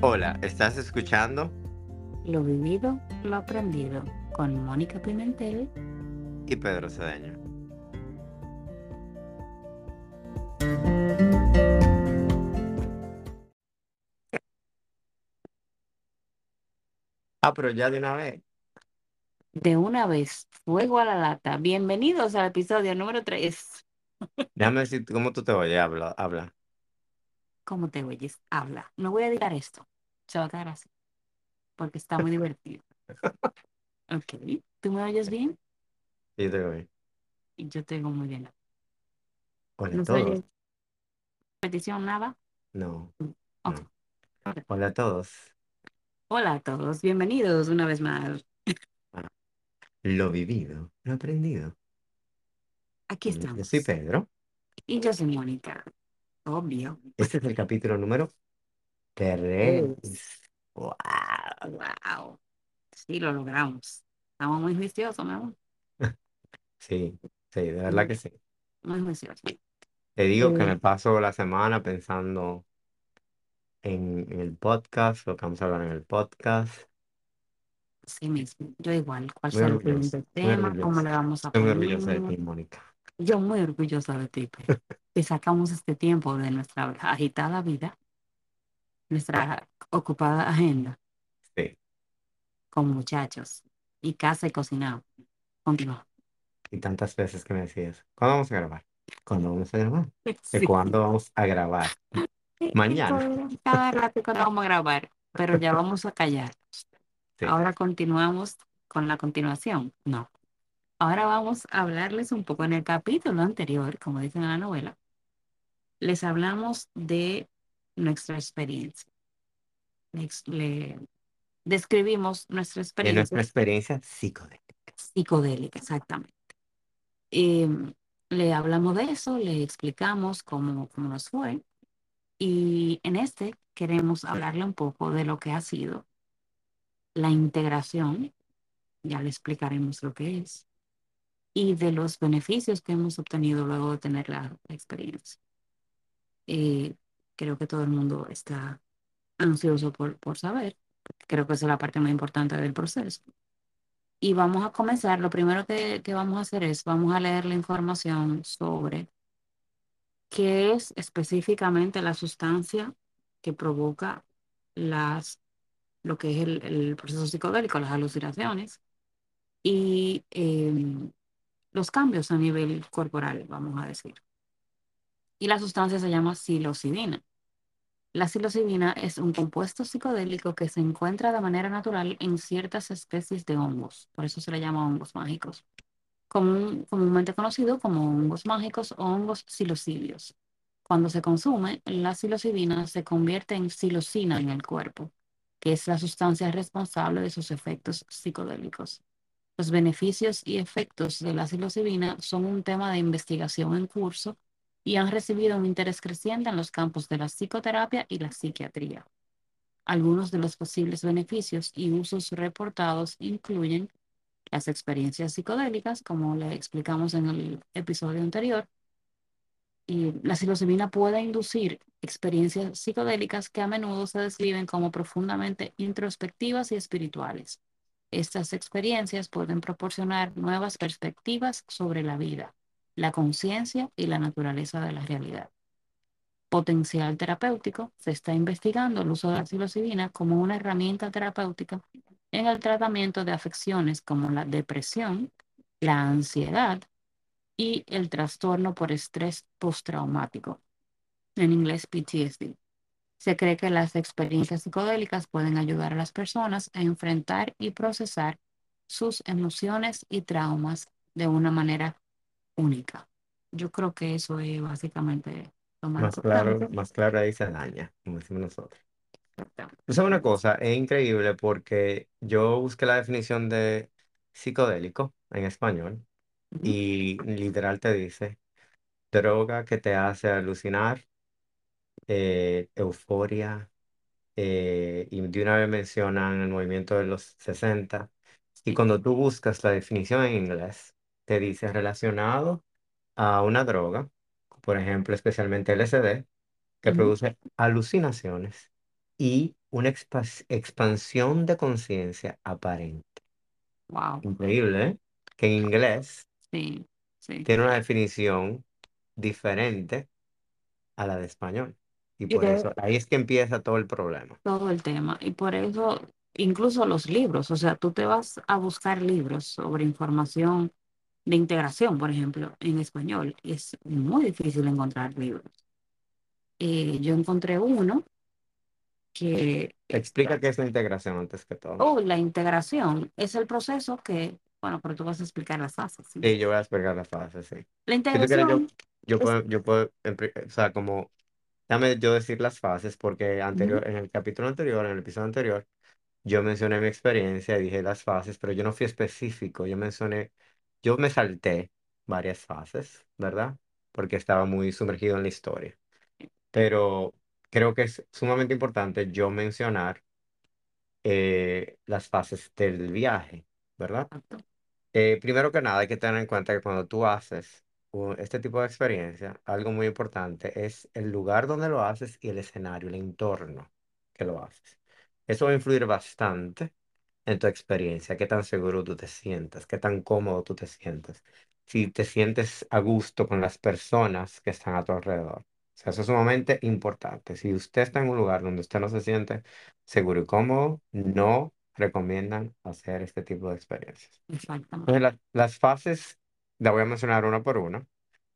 Hola, ¿estás escuchando? Lo vivido, lo aprendido, con Mónica Pimentel. Y Pedro Cedeño. Ah, pero ya de una vez. De una vez, fuego a la lata. Bienvenidos al episodio número 3. Déjame decirte cómo tú te oyes, habla, habla. ¿Cómo te oyes? Habla. No voy a editar esto. Se va a quedar así. Porque está muy divertido. Ok. ¿Tú me oyes bien? Sí, yo te oigo. Y yo te oigo muy bien. Hola a ¿No se todos. oye repetición nada? No, no. Hola a todos. Hola a todos. Bienvenidos una vez más. Lo vivido, lo aprendido. Aquí Yo estamos. soy Pedro. Y yo soy Mónica. Obvio. Este es el capítulo número 3. Wow. Wow. Sí, lo logramos. Estamos muy juiciosos, mi amor. Sí, sí, de verdad que sí. Muy juiciosos. Te digo que Eh, me paso la semana pensando en, en el podcast, lo que vamos a hablar en el podcast. Sí mismo. Yo igual. ¿Cuál Muy será el orgulloso, siguiente muy tema? orgulloso. ¿Cómo le vamos a Estoy muy poner? orgullosa de ti, Mónica. Yo muy orgullosa de ti, Pe, que sacamos este tiempo de nuestra agitada vida, nuestra ocupada agenda Sí, con muchachos y casa y cocinado. Continúa. y tantas veces que me decías, ¿cuándo vamos a grabar? ¿Cuándo vamos a grabar? ¿De Sí. cuándo vamos a grabar? Mañana. Cada rato cuando vamos a grabar, pero ya vamos a callar. Sí. Ahora continuamos con la continuación. No. Ahora vamos a hablarles un poco en el capítulo anterior, como dicen en la novela. Les hablamos de nuestra experiencia. Les- le describimos nuestra De experiencia nuestra experiencia psicodélica. psicodélica, exactamente. Eh, le hablamos de eso, le explicamos cómo, cómo nos fue. Y en este queremos hablarle un poco de lo que ha sido la integración, ya le explicaremos lo que es, y de los beneficios que hemos obtenido luego de tener la, experiencia. Eh, creo que todo el mundo está ansioso por, por saber. Creo que esa es la parte más importante del proceso. Y vamos a comenzar. Lo primero que, que vamos a hacer es, vamos a leer la información sobre qué es específicamente la sustancia que provoca las, lo que es el, el proceso psicodélico, las alucinaciones y em, los cambios a nivel corporal, vamos a decir. Y la sustancia se llama psilocibina. La psilocibina es un compuesto psicodélico que se encuentra de manera natural en ciertas especies de hongos, por eso se le llama hongos mágicos, común- comúnmente conocido como hongos mágicos o hongos psilocibios. Cuando se consume, la psilocibina se convierte en psilocina en el cuerpo, que es la sustancia responsable de sus efectos psicodélicos. Los beneficios y efectos de la psilocibina son un tema de investigación en curso y han recibido un interés creciente en los campos de la psicoterapia y la psiquiatría. Algunos de los posibles beneficios y usos reportados incluyen las experiencias psicodélicas, como le explicamos en el episodio anterior. Y la psilocibina puede inducir experiencias psicodélicas que a menudo se describen como profundamente introspectivas y espirituales. Estas experiencias pueden proporcionar nuevas perspectivas sobre la vida, la conciencia y la naturaleza de la realidad. Potencial terapéutico. Se está investigando el uso de la psilocibina como una herramienta terapéutica en el tratamiento de afecciones como la depresión, la ansiedad y el trastorno por estrés postraumático, en inglés PTSD. Se cree que las experiencias psicodélicas pueden ayudar a las personas a enfrentar y procesar sus emociones y traumas de una manera única. Yo creo que eso es básicamente lo más Más claro, más claro ahí se daña, como decimos nosotros. Exactamente. Tú sabes una cosa, es increíble porque yo busqué la definición de psicodélico en español y literal te dice droga que te hace alucinar, eh, euforia, eh, y de una vez mencionan el movimiento de los 60. Y cuando tú buscas la definición en inglés, te dice relacionado a una droga, por ejemplo, especialmente LSD, que produce alucinaciones y una expas- expansión de conciencia aparente. Wow. Increíble, ¿eh? Que en inglés Sí, sí. tiene una definición diferente a la de español. Y por eso, ahí es que empieza todo el problema. todo el tema. Y por eso, incluso los libros, o sea, tú te vas a buscar libros sobre información de integración, por ejemplo, en español. y Es muy difícil encontrar libros. Eh, yo encontré uno que, Explica qué es la integración antes que todo. oh, la integración es el proceso que, bueno, pero tú vas a explicar las fases, ¿sí? Sí, yo voy a explicar la fase, sí. La Si tú quieres, yo, integración yo es... puedo, yo puedo, o sea, como, déjame yo decir las fases, porque anterior, en el capítulo anterior, en el episodio anterior, yo mencioné mi experiencia y dije las fases, pero yo no fui específico, yo mencioné, yo me salté varias fases, ¿verdad? Porque estaba muy sumergido en la historia. Pero creo que es sumamente importante yo mencionar eh, las fases del viaje, ¿verdad? Eh, primero que nada, hay que tener en cuenta que cuando tú haces u- este tipo de experiencia, algo muy importante es el lugar donde lo haces y el escenario, el entorno que lo haces. Eso va a influir bastante en tu experiencia, qué tan seguro tú te sientas, qué tan cómodo tú te sientes, si te sientes a gusto con las personas que están a tu alrededor. O sea, eso es sumamente importante. Si usted está en un lugar donde usted no se siente seguro y cómodo, no recomiendan hacer este tipo de experiencias. exactamente. Entonces, la- las fases, la voy a mencionar una por una.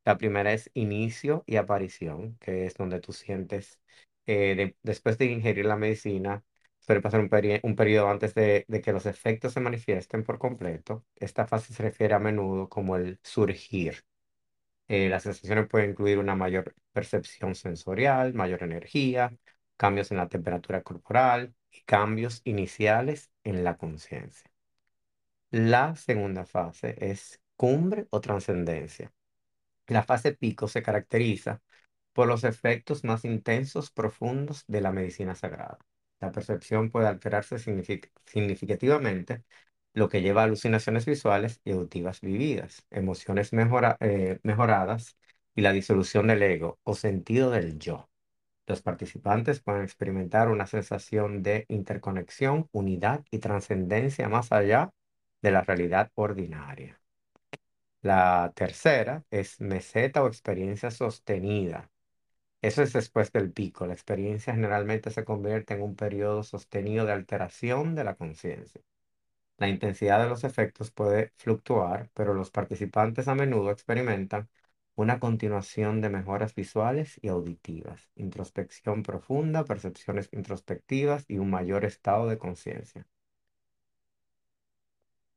La primera es inicio y aparición, que es donde tú sientes, eh, de- después de ingerir la medicina, suele pasar un, peri- un periodo antes de, de que los efectos se manifiesten por completo. Esta fase se refiere a menudo como el surgir. Eh, las sensaciones pueden incluir una mayor percepción sensorial, mayor energía, cambios en la temperatura corporal y cambios iniciales en la conciencia. La segunda fase es cumbre o trascendencia. La fase pico se caracteriza por los efectos más intensos, profundos de la medicina sagrada. La percepción puede alterarse signific- significativamente, lo que lleva a alucinaciones visuales y auditivas vividas, emociones eh, mejoradas y la disolución del ego o sentido del yo. Los participantes pueden experimentar una sensación de interconexión, unidad y trascendencia más allá de la realidad ordinaria. La tercera es meseta o experiencia sostenida. Eso es después del pico. La experiencia generalmente se convierte en un periodo sostenido de alteración de la conciencia. La intensidad de los efectos puede fluctuar, pero los participantes a menudo experimentan una continuación de mejoras visuales y auditivas, introspección profunda, percepciones introspectivas y un mayor estado de conciencia.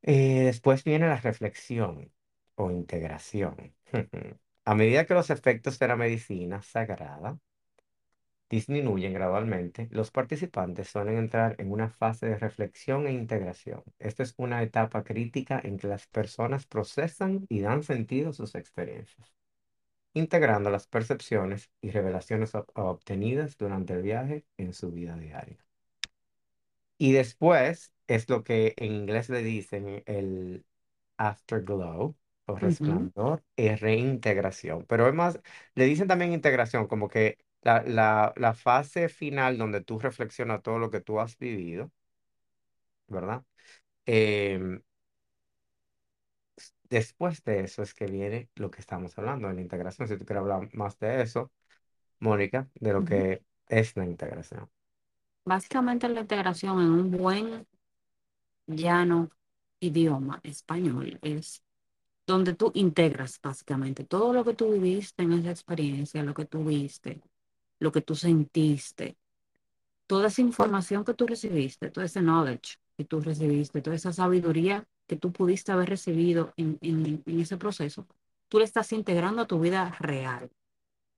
Eh, después viene la reflexión o integración. A medida que los efectos de la medicina sagrada disminuyen gradualmente, los participantes suelen entrar en una fase de reflexión e integración. Esta es una etapa crítica en que las personas procesan y dan sentido a sus experiencias, integrando las percepciones y revelaciones ob- obtenidas durante el viaje en su vida diaria. Y después es lo que en inglés le dicen el afterglow o Ujú, resplandor y reintegración. Pero es más, le dicen también integración, como que la, la, la fase final donde tú reflexionas todo lo que tú has vivido, ¿verdad? Em, después de eso es que viene lo que estamos hablando de la integración. Si tú quieres hablar más de eso, Mónica, de lo ujú. que es la integración. Básicamente la integración en un buen, llano idioma español es donde tú integras básicamente todo lo que tú viviste en esa experiencia, lo que tú viste, lo que tú sentiste, toda esa información que tú recibiste, todo ese knowledge que tú recibiste, toda esa sabiduría que tú pudiste haber recibido en, en, ese proceso, tú le estás integrando a tu vida real.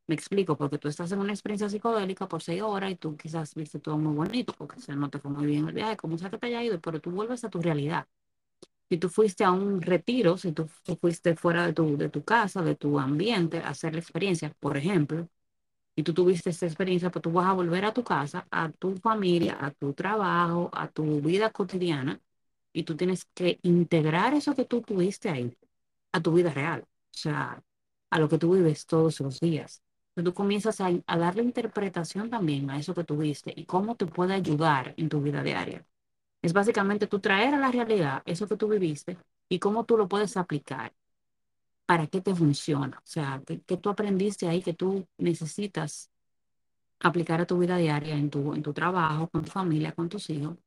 Me explico, porque tú estás en una experiencia psicodélica por seis horas y tú quizás viste todo muy bonito, porque se no te fue muy bien el viaje, como sea que te haya ido, pero tú vuelves a tu realidad. Si tú fuiste a un retiro, si tú, fuiste fuera de tu, de tu casa, de tu ambiente, a hacer la experiencia, por ejemplo, y tú tuviste esta experiencia, pues tú vas a volver a tu casa, a tu familia, a tu trabajo, a tu vida cotidiana, y tú tienes que integrar eso que tú tuviste ahí a tu vida real, o sea, a lo que tú vives todos los días. Tú comienzas a, a darle interpretación también a eso que tuviste y cómo te puede ayudar en tu vida diaria. Es básicamente tú traer a la realidad eso que tú viviste y cómo tú lo puedes aplicar, para qué te funciona, o sea, qué, qué tú aprendiste ahí que tú necesitas aplicar a tu vida diaria, en tu, en tu trabajo, con tu familia, con tus hijos,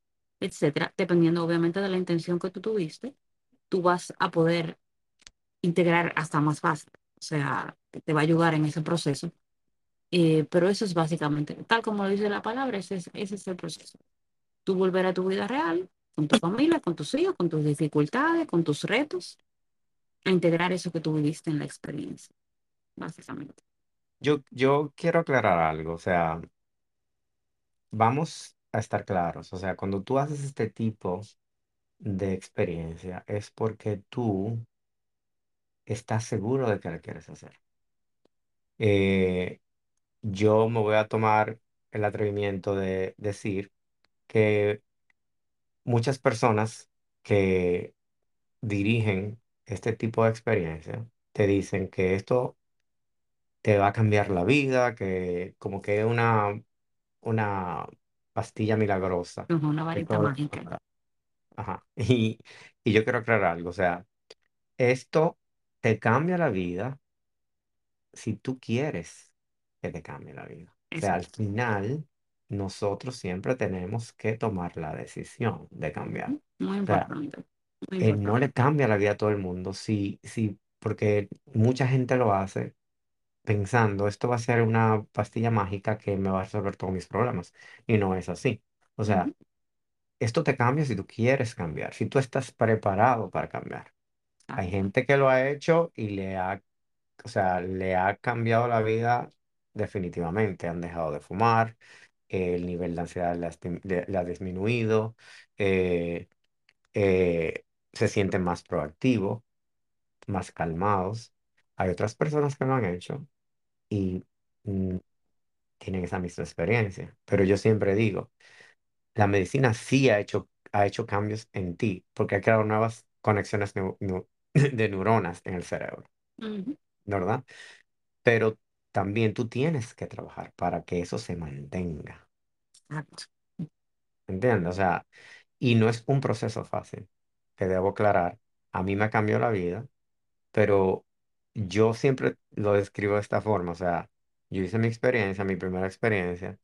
etcétera, dependiendo obviamente de la intención que tú tuviste, tú vas a poder integrar hasta más fácil, o sea, te va a ayudar en ese proceso. Eh, pero eso es básicamente, tal como lo dice la palabra, ese es, ese es el proceso. Volver a tu vida real, con tu familia, con tus hijos, con tus dificultades, con tus retos, a integrar eso que tú viviste en la experiencia, básicamente. Yo, yo quiero aclarar algo, o sea, vamos a estar claros, o sea, cuando tú haces este tipo de experiencia es porque tú estás seguro de que la quieres hacer. Eh, yo me voy a tomar el atrevimiento de decir que muchas personas que dirigen este tipo de experiencia te dicen que esto te va a cambiar la vida, que como que es una, una pastilla milagrosa. Una que varita todo- mágica. Ajá. Y, y yo quiero aclarar algo, o sea, esto te cambia la vida si tú quieres que te cambie la vida. O sea, al Exacto. final, nosotros siempre tenemos que tomar la decisión de cambiar. Muy O sea, importante. Muy eh, no importante. le cambia la vida a todo el mundo, sí, sí, porque mucha gente lo hace pensando, esto va a ser una pastilla mágica que me va a resolver todos mis problemas. Y no es así. O sea, Ujú, esto te cambia si tú quieres cambiar, si tú estás preparado para cambiar. Hay Exacto. gente que lo ha hecho y le ha o sea, le ha cambiado la vida definitivamente. Han dejado de fumar, el nivel de ansiedad le ha, disminuido, eh, eh, se sienten más proactivos, más calmados. Hay otras personas que lo han hecho y mm, tienen esa misma experiencia. Pero yo siempre digo, la medicina sí ha hecho, ha hecho cambios en ti porque ha creado nuevas conexiones neu- neu- de neuronas en el cerebro, Ujú, ¿verdad? pero también tú tienes que trabajar para que eso se mantenga, Exacto. ¿entiendes? O sea, y no es un proceso fácil, que debo aclarar. A mí me cambió la vida, pero yo siempre lo describo de esta forma, o sea, yo hice mi experiencia, mi primera experiencia,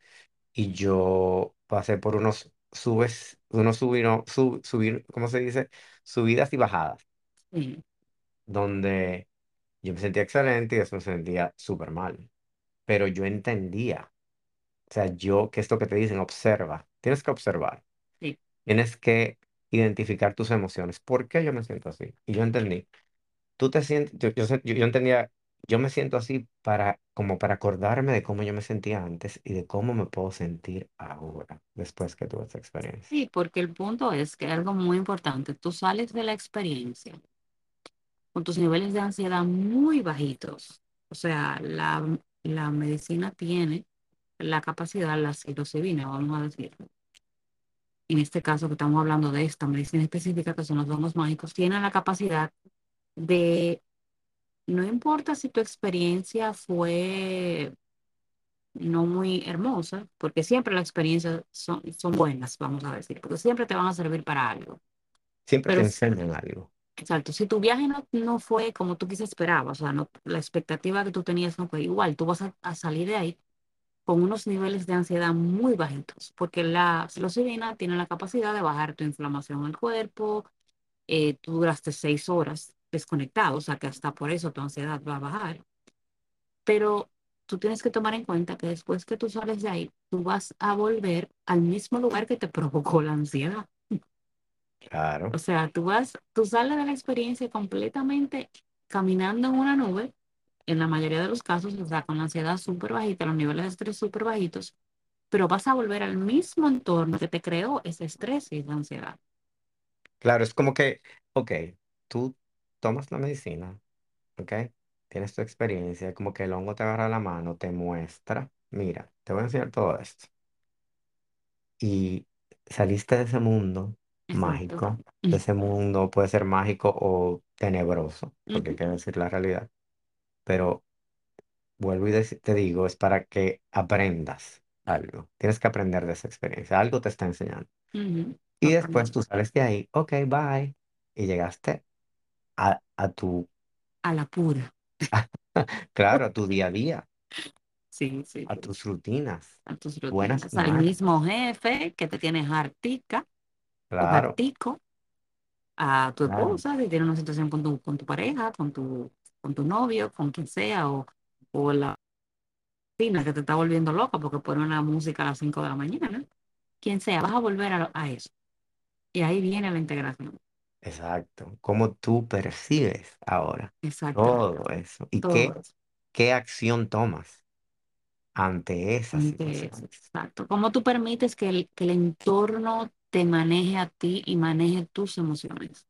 y yo pasé por unos subes, unos subir, sub, subir, ¿cómo se dice? Subidas y bajadas, Sí, donde yo me sentía excelente y después me sentía súper mal, pero yo entendía. O sea, yo, que esto que te dicen, observa. Tienes que observar. sí. Tienes que identificar tus emociones. ¿Por qué yo me siento así? Y yo entendí. Tú te sientes, yo, yo, yo- entendía, yo me siento así para, como para acordarme de cómo yo me sentía antes y de cómo me puedo sentir ahora, después que tuve esa experiencia. Sí, porque el punto es que algo muy importante, tú sales de la experiencia con tus niveles de ansiedad muy bajitos. O sea, la, la medicina tiene la capacidad, la psilocibina, vamos a decir, en este caso que estamos hablando de esta medicina específica, que son los hongos mágicos, tiene la capacidad de, no importa si tu experiencia fue no muy hermosa, porque siempre las experiencias son, son buenas, vamos a decir, porque siempre te van a servir para algo. Siempre te Pero, enseñan algo. Exacto, si tu viaje no, no fue como tú quise esperabas, o sea, no, la expectativa que tú tenías no fue igual, tú vas a, a salir de ahí con unos niveles de ansiedad muy bajitos, porque la psilocibina tiene la capacidad de bajar tu inflamación en el cuerpo, eh, tú duraste seis horas desconectado, o sea que hasta por eso tu ansiedad va a bajar. Pero tú tienes que tomar en cuenta que después que tú sales de ahí, tú vas a volver al mismo lugar que te provocó la ansiedad. O Claro. sea, tú vas, tú sales de la experiencia completamente caminando en una nube, en la mayoría de los casos, o sea, con la ansiedad súper bajita, los niveles de estrés súper bajitos, pero vas a volver al mismo entorno que te creó ese estrés y esa ansiedad. Claro, es como que, ok, tú tomas la medicina, ok, tienes tu experiencia, como que el hongo te agarra la mano, te muestra, mira, te voy a enseñar todo esto. y saliste de ese mundo Exacto. mágico, ese mundo puede ser mágico o tenebroso, porque hay Ujú. que decir la realidad, pero vuelvo y dec- te digo, es para que aprendas algo. Tienes que aprender de esa experiencia. Algo te está enseñando. Ujú, Y después Totalmente. tú sales de ahí, ok, bye. Y llegaste a, a tu, A la pura. claro, a tu día a día, Sí, sí, a tus rutinas, A tus buenas rutinas. y Al malas. mismo jefe que te tienes hartica Claro. A tu claro, esposa, si tiene una situación con tu, con tu pareja, con tu, con tu novio, con quien sea, o, o la vecina que te está volviendo loca porque pone una música a las 5 de la mañana. Quien sea, vas a volver a, a eso. Y ahí viene la integración. exacto. ¿Cómo tú percibes ahora Exactamente. todo eso? ¿Y Todo qué, eso. qué acción tomas ante esas Ante eso, situaciones? Exacto. ¿Cómo tú permites que el, que el entorno te maneje a ti y maneje tus emociones?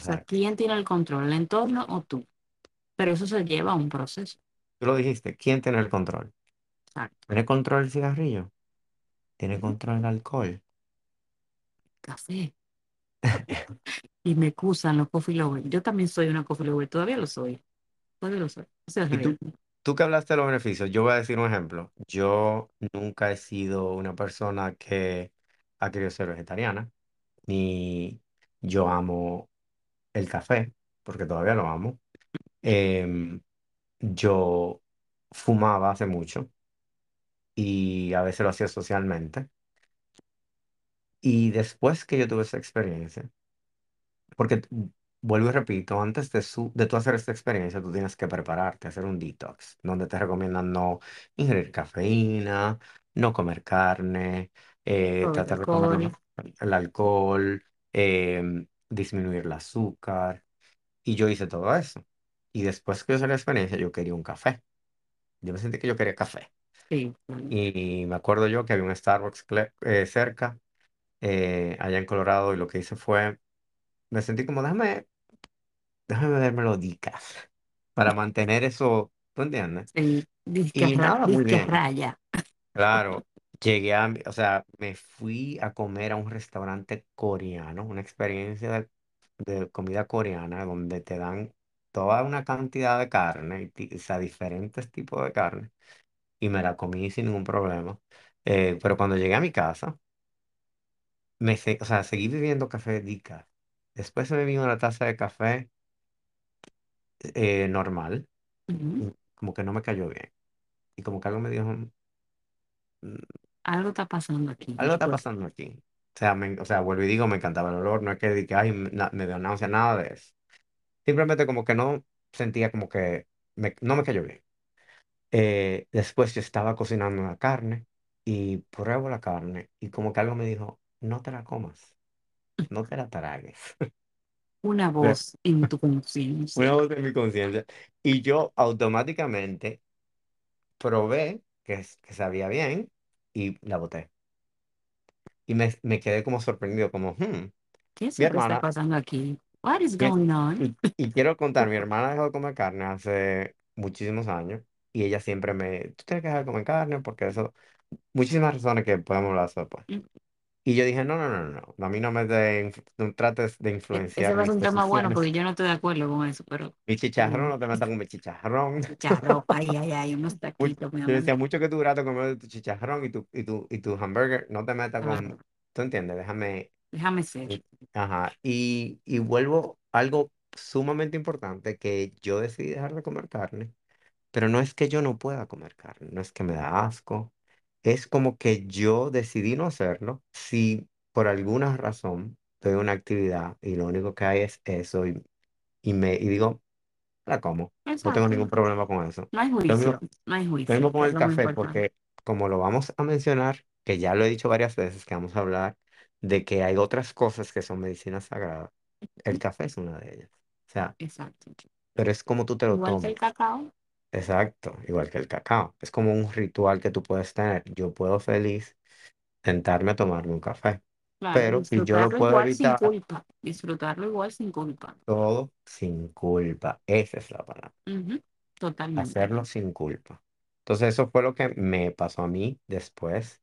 O sea, Exacto. ¿quién tiene el control, el entorno o tú? Pero eso se lleva a un proceso. Tú lo dijiste, ¿quién tiene el control? Exacto. ¿Tiene control el cigarrillo? ¿Tiene control el alcohol? Café. Y me excusan los coffee lovers. Yo también soy una coffee lover, todavía lo soy. Todavía lo soy. Es la Y tú, tú que hablaste de los beneficios, yo voy a decir un ejemplo. Yo nunca he sido una persona que ha querido ser vegetariana, ni yo amo el café, porque todavía lo amo. Em, yo fumaba hace mucho y a veces lo hacía socialmente. Y después que yo tuve esa experiencia, Porque vuelvo y repito, antes de, su, de tú hacer esta experiencia, tú tienes que prepararte, hacer un detox, donde te recomiendan no ingerir cafeína, no comer carne, eh, el tratar de alcohol. el alcohol, em, disminuir el azúcar. Y yo hice todo eso. Y después que yo hice la experiencia, yo quería un café. Yo me sentí que yo quería café. Sí. Y me acuerdo yo que había un Starbucks cle- eh, cerca, eh, allá en Colorado, y lo que hice fue, me sentí como, déjame déjame ver melodicas para mantener eso, ¿tú entiendes? Sí. Disque, Y ra- nada, muy disque bien. raya. Claro, llegué a, mi- o sea, me fui a comer a un restaurante coreano, una experiencia de, de comida coreana donde te dan toda una cantidad de carne, y ti- o sea, diferentes tipos de carne, y me la comí sin ningún problema. Eh, pero cuando llegué a mi casa, me, se- o sea, seguí bebiendo café decaf. Después me bebí una taza de café eh, normal, Ujú. y como que no me cayó bien. Y como que algo me dijo, "Mm, Algo está pasando aquí. algo está pasando aquí. O sea, me- o sea, vuelvo y digo, me encantaba el olor, no es que, que ay, me na- me dio náusea, nada de eso. Simplemente como que no sentía como que me- no me cayó bien. Eh, después yo estaba cocinando una carne y pruebo la carne y como que algo me dijo, no te la comas, no te la tragues. Una voz en tu conciencia. Una voz en mi conciencia. Y yo automáticamente probé que, que sabía bien y la boté. Y me, me quedé como sorprendido, como, "Hmm, ¿Qué es mi lo que está hermana, pasando aquí? What is mi- going on? y, y quiero contar, mi hermana dejó de comer carne hace muchísimos años y ella siempre me, tú tienes que dejar de comer carne porque eso, muchísimas razones que podemos hablar después. Mm, Y yo dije, no, no, no, no, no, a mí no me de, inf- no trates de e- Ese influenciar va a ser mis un tema bueno porque yo no estoy de acuerdo con eso, pero Mi chicharrón, eh, no te metas con mi chicharrón. chicharrón, ay, ay, ay, unos Mu- taquitos, mi Yo amor. decía, mucho que tú grato comer tu chicharrón y tu, y tu, y tu hamburger, no te metas con, Claro, tú entiendes, déjame déjame ser. Y- Ajá, y, y vuelvo a algo sumamente importante, que yo decidí dejar de comer carne, pero no es que yo no pueda comer carne, no es que me da asco, es como que yo decidí no hacerlo si por alguna razón tengo una actividad y lo único que hay es eso y, y me y digo, la como, no tengo Exacto. ningún problema con eso. No hay Lo juicio, mismo, no hay lo juicio, mismo con es el lo más café, importante. porque como lo vamos a mencionar, que ya lo he dicho varias veces, que vamos a hablar de que hay otras cosas que son medicinas sagradas, el café es una de ellas. O sea, Exacto. pero es como tú te lo Igual que el cacao. Exacto, igual que el cacao. Es como un ritual que tú puedes tener. Yo puedo feliz sentarme a tomarme un café, Claro, pero si yo lo disfrutarlo puedo igual sin evitar, culpa. Disfrutarlo igual sin culpa. todo sin culpa. Esa es la palabra. Ujú, Totalmente. Hacerlo sin culpa. Entonces eso fue lo que me pasó a mí después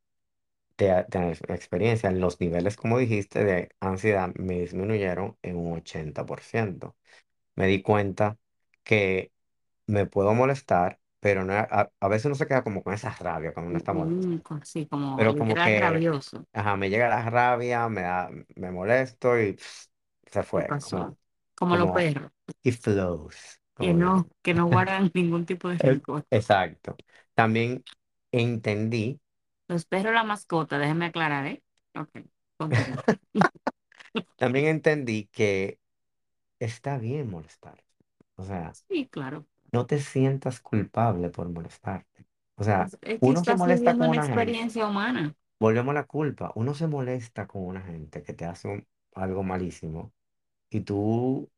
de a- tener experiencia. Los niveles, como dijiste, de ansiedad me disminuyeron en un 80%. Me di cuenta que me puedo molestar, pero no, a, a veces uno se queda como con esa rabia cuando uno Y está molesto. con- sí, como Pero como literal que, rabioso. ajá, me llega la rabia, me da, me molesto y se ¿Qué fue, como, pasó? Como los como, perros, it flows, que como digo. no, que no guardan ningún tipo de Eh, rencor. Exacto. También entendí, Los perros, la mascota, déjeme aclarar, ¿eh? Ok, continúa. también entendí que está bien molestar. O sea, Sí, claro. No te sientas culpable por molestarte. O sea, Es, es que uno se estás molesta viviendo con una una gente, experiencia humana. volvemos a la culpa, uno se molesta con una gente que te hace un- algo malísimo y tú,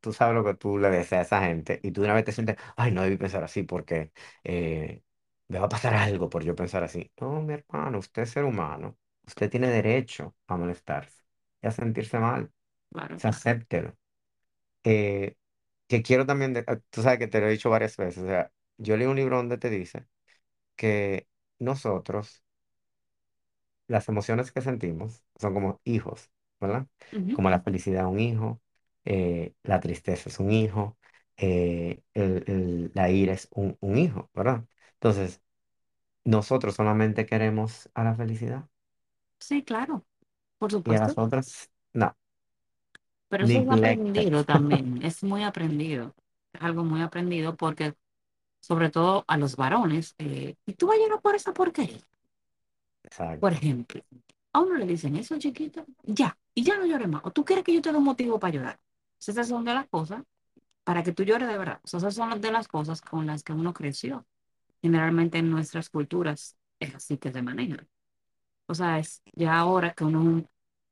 tú sabes lo que tú le deseas a esa gente y tú de una vez te sientes, ay, no debí pensar así porque eh, me va a pasar algo por yo pensar así. No, mi hermano, usted es ser humano, usted tiene derecho a molestarse y a sentirse mal, Claro. sea, acéptelo. Que quiero también, de- ah, tú sabes que te lo he dicho varias veces, o sea, yo leí un libro donde te dice que nosotros, las emociones que sentimos son como hijos, ¿verdad? Ujú. Como la felicidad un hijo, eh, la tristeza es un hijo, eh, el- el- la ira es un, un hijo, ¿verdad? Entonces, nosotros solamente queremos a la felicidad Sí, claro, por y a supuesto. las otras, no, Pero eso es aprendido también, es muy aprendido. Es algo muy aprendido porque, sobre todo a los varones, eh, y tú vas a llorar por esa porquería. Por Exacto. ejemplo, a uno le dicen eso, chiquito, ya, y ya no llores más. O tú quieres que yo te dé un motivo para llorar. Esas son de las cosas para que tú llores de verdad. O sea, esas son de las cosas con las que uno creció. Generalmente en nuestras culturas es así que se maneja. O sea, es ya ahora que uno,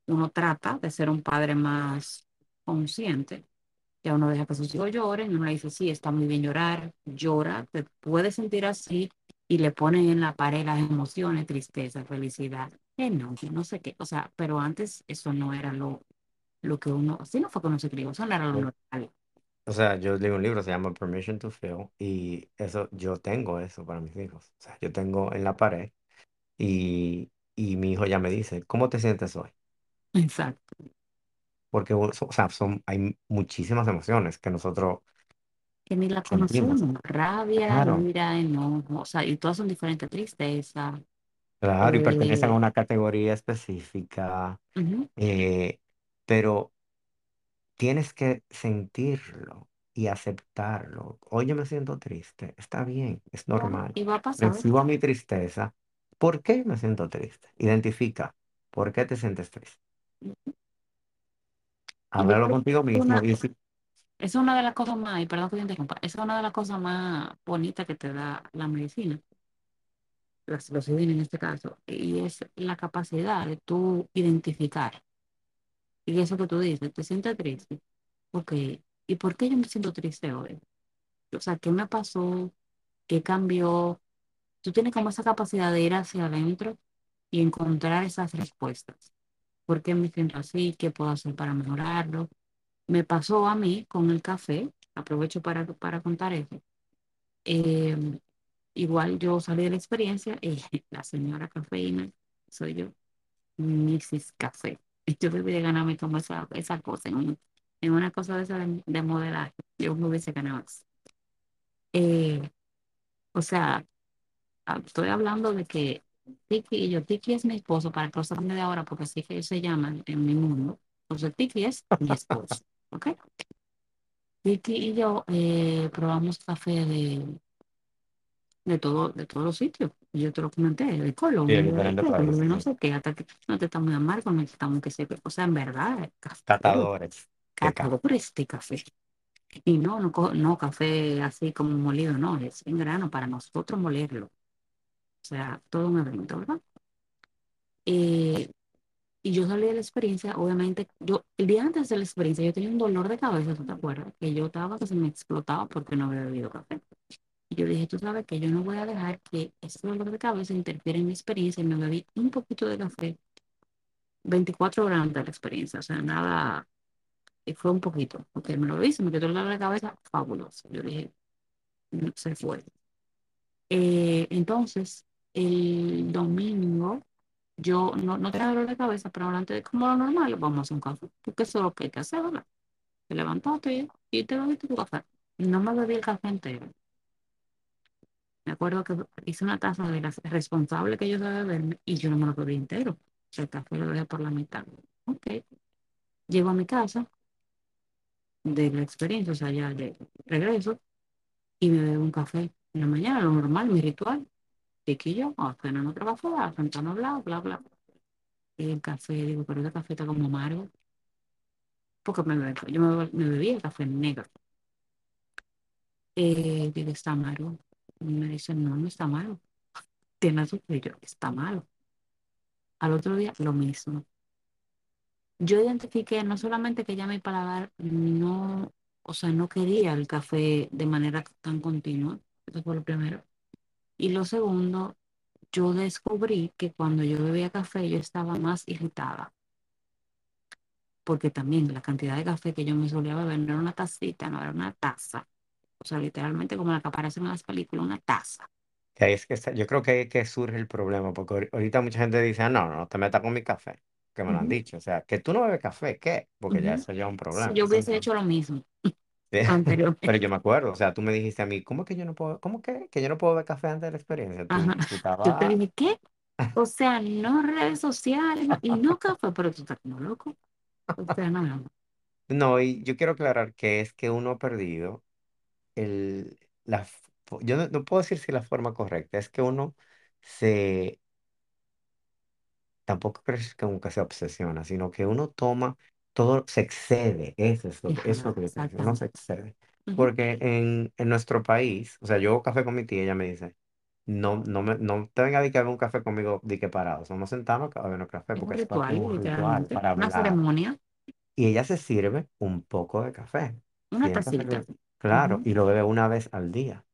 uno trata de ser un padre más consciente, ya uno deja que sus hijos lloren, y uno le dice, sí, está muy bien llorar, llora, te puedes sentir así, y le ponen en la pared las emociones, tristeza, felicidad, enojo, no sé qué. O sea, pero antes eso no era lo, lo que uno, así no fue que uno se crió, eso no era lo normal. O sea, yo leí un libro, se llama Permission to Feel, y eso, yo tengo eso para mis hijos. O sea, yo tengo en la pared y, y mi hijo ya me dice, ¿cómo te sientes hoy? Exacto. Porque, o sea, son, hay muchísimas emociones que nosotros Que ni la sentimos. conocemos, rabia, Claro, ira, enojo, o sea, y todas son diferentes, tristeza. claro, y pertenecen a una categoría específica, eh, pero tienes que sentirlo y aceptarlo. Hoy yo me siento triste, está bien, es normal. y va a pasar. Recibo mi tristeza. ¿Por qué me siento triste? Identifica por qué te sientes triste. Háblalo contigo mismo y si- es una de las cosas más, y perdón que te interrumpa, es una de las cosas más bonitas que te da la medicina, la psilocibina en este caso, y es la capacidad de tú identificar. Y eso que tú dices, te sientes triste. Ok, ¿y por qué yo me siento triste hoy? O sea, ¿qué me pasó? ¿Qué cambió? Tú tienes como esa capacidad de ir hacia adentro y encontrar esas respuestas. ¿Por qué me siento así? ¿Qué puedo hacer para mejorarlo? Me pasó a mí con el café, aprovecho para, para contar eso. Eh, igual yo salí de la experiencia y la señora cafeína soy yo, Mrs. Café. Yo debí de ganarme como esa, esa cosa en, un- en una cosa de esa de, de modelaje. Yo me hubiese ganado eso. Eh, o sea, ah, estoy hablando de que Tiki y yo, Tiki es mi esposo, para sepan de ahora, porque así que ellos se llaman en mi mundo. Entonces, Tiki es mi esposo, ¿ok? Tiki y yo eh, probamos café de, de, todo, de todos los sitios. Yo te lo comenté, de sí, Colombia, en de de no sí. sé qué, hasta que no te está muy amargo, no te está muy que se O sea, en verdad, café, Catadores de catadores de café. Y no, no, co- no café así como molido, no, es en grano para nosotros molerlo. O sea, todo un evento, ¿verdad? Eh, y yo salí de la experiencia, obviamente, yo, el día antes de la experiencia, yo tenía un dolor de cabeza, ¿tú te acuerdas? Que yo estaba que se me explotaba porque no había bebido café. Y yo dije, tú sabes que yo no voy a dejar que ese dolor de cabeza interfiera en mi experiencia y me bebí un poquito de café, 24 horas antes de la experiencia, o sea, nada, y fue un poquito, porque me lo bebí, se me quedó el dolor de cabeza, fabuloso. Yo dije, "No, se fue. Eh, entonces, el domingo, yo no, no tenía dolor de cabeza, pero antes de como lo normal, vamos a hacer un café, porque eso es lo que hay que hacer, ¿verdad? Te levantaste y te bebiste tu café. No me bebí el café entero. Me acuerdo que hice una taza de las responsables que yo sabía beberme y yo no me lo bebí entero. O sea, el café lo dejé por la mitad. Ok. Llego a mi casa de la experiencia, o sea, ya de regreso y me bebo un café en la mañana, lo normal, mi ritual. Chiquillo, a cenar otro café, a sentarnos a hablar, bla, bla. Y el café, digo, pero ese café está como amargo. Porque me yo me, bebo- me bebí el café negro. Eh, digo, está amargo. Y me dicen, no, no está malo. Tiene azúcar. Y yo, está malo. Al otro día, lo mismo. Yo identifiqué no solamente que ya mi paladar no, o sea, no quería el café de manera tan continua. Eso fue lo primero. Y lo segundo, yo descubrí que cuando yo bebía café yo estaba más irritada, porque también la cantidad de café que yo me solía beber no era una tacita, no era una taza. O sea, literalmente como la que aparece en las películas, una taza. Que ahí es que está- yo creo que ahí es que surge el problema, porque ahori- ahorita mucha gente dice, "Ah, no, no, no te metas con mi café, que me lo han dicho. O sea, que tú no bebes café, ¿qué? Porque ya ujú. eso ya es un Si problema. yo ¿tú hubiese hecho lo mismo Pero yo me acuerdo, o sea, tú me dijiste a mí, ¿cómo que yo no puedo, cómo que, que yo no puedo beber café antes de la experiencia? ajá, Tú, tú yo te estabas... dije, ¿qué? O sea, no redes sociales no- y no café, pero tú estás como loco. O sea, no, no. No, y yo quiero aclarar que es que uno ha perdido el, la, yo no, no puedo decir si la forma correcta, es que uno se, tampoco creo que que se obsesiona, sino que uno toma todo, se excede, eso es lo que, eso es lo que yo decir, uno se excede. Ujú, Porque en, en nuestro país, o sea, yo hago café con mi tía, ella me dice, no, no, me, no te venga a que haga un café conmigo, di que parado, somos sentados a beber un café, Es un porque es pa- ritual, como un ritual para Una hablar. ceremonia, Y ella se sirve un poco de café, una tacita. claro, Ujú. y lo bebe una vez al día.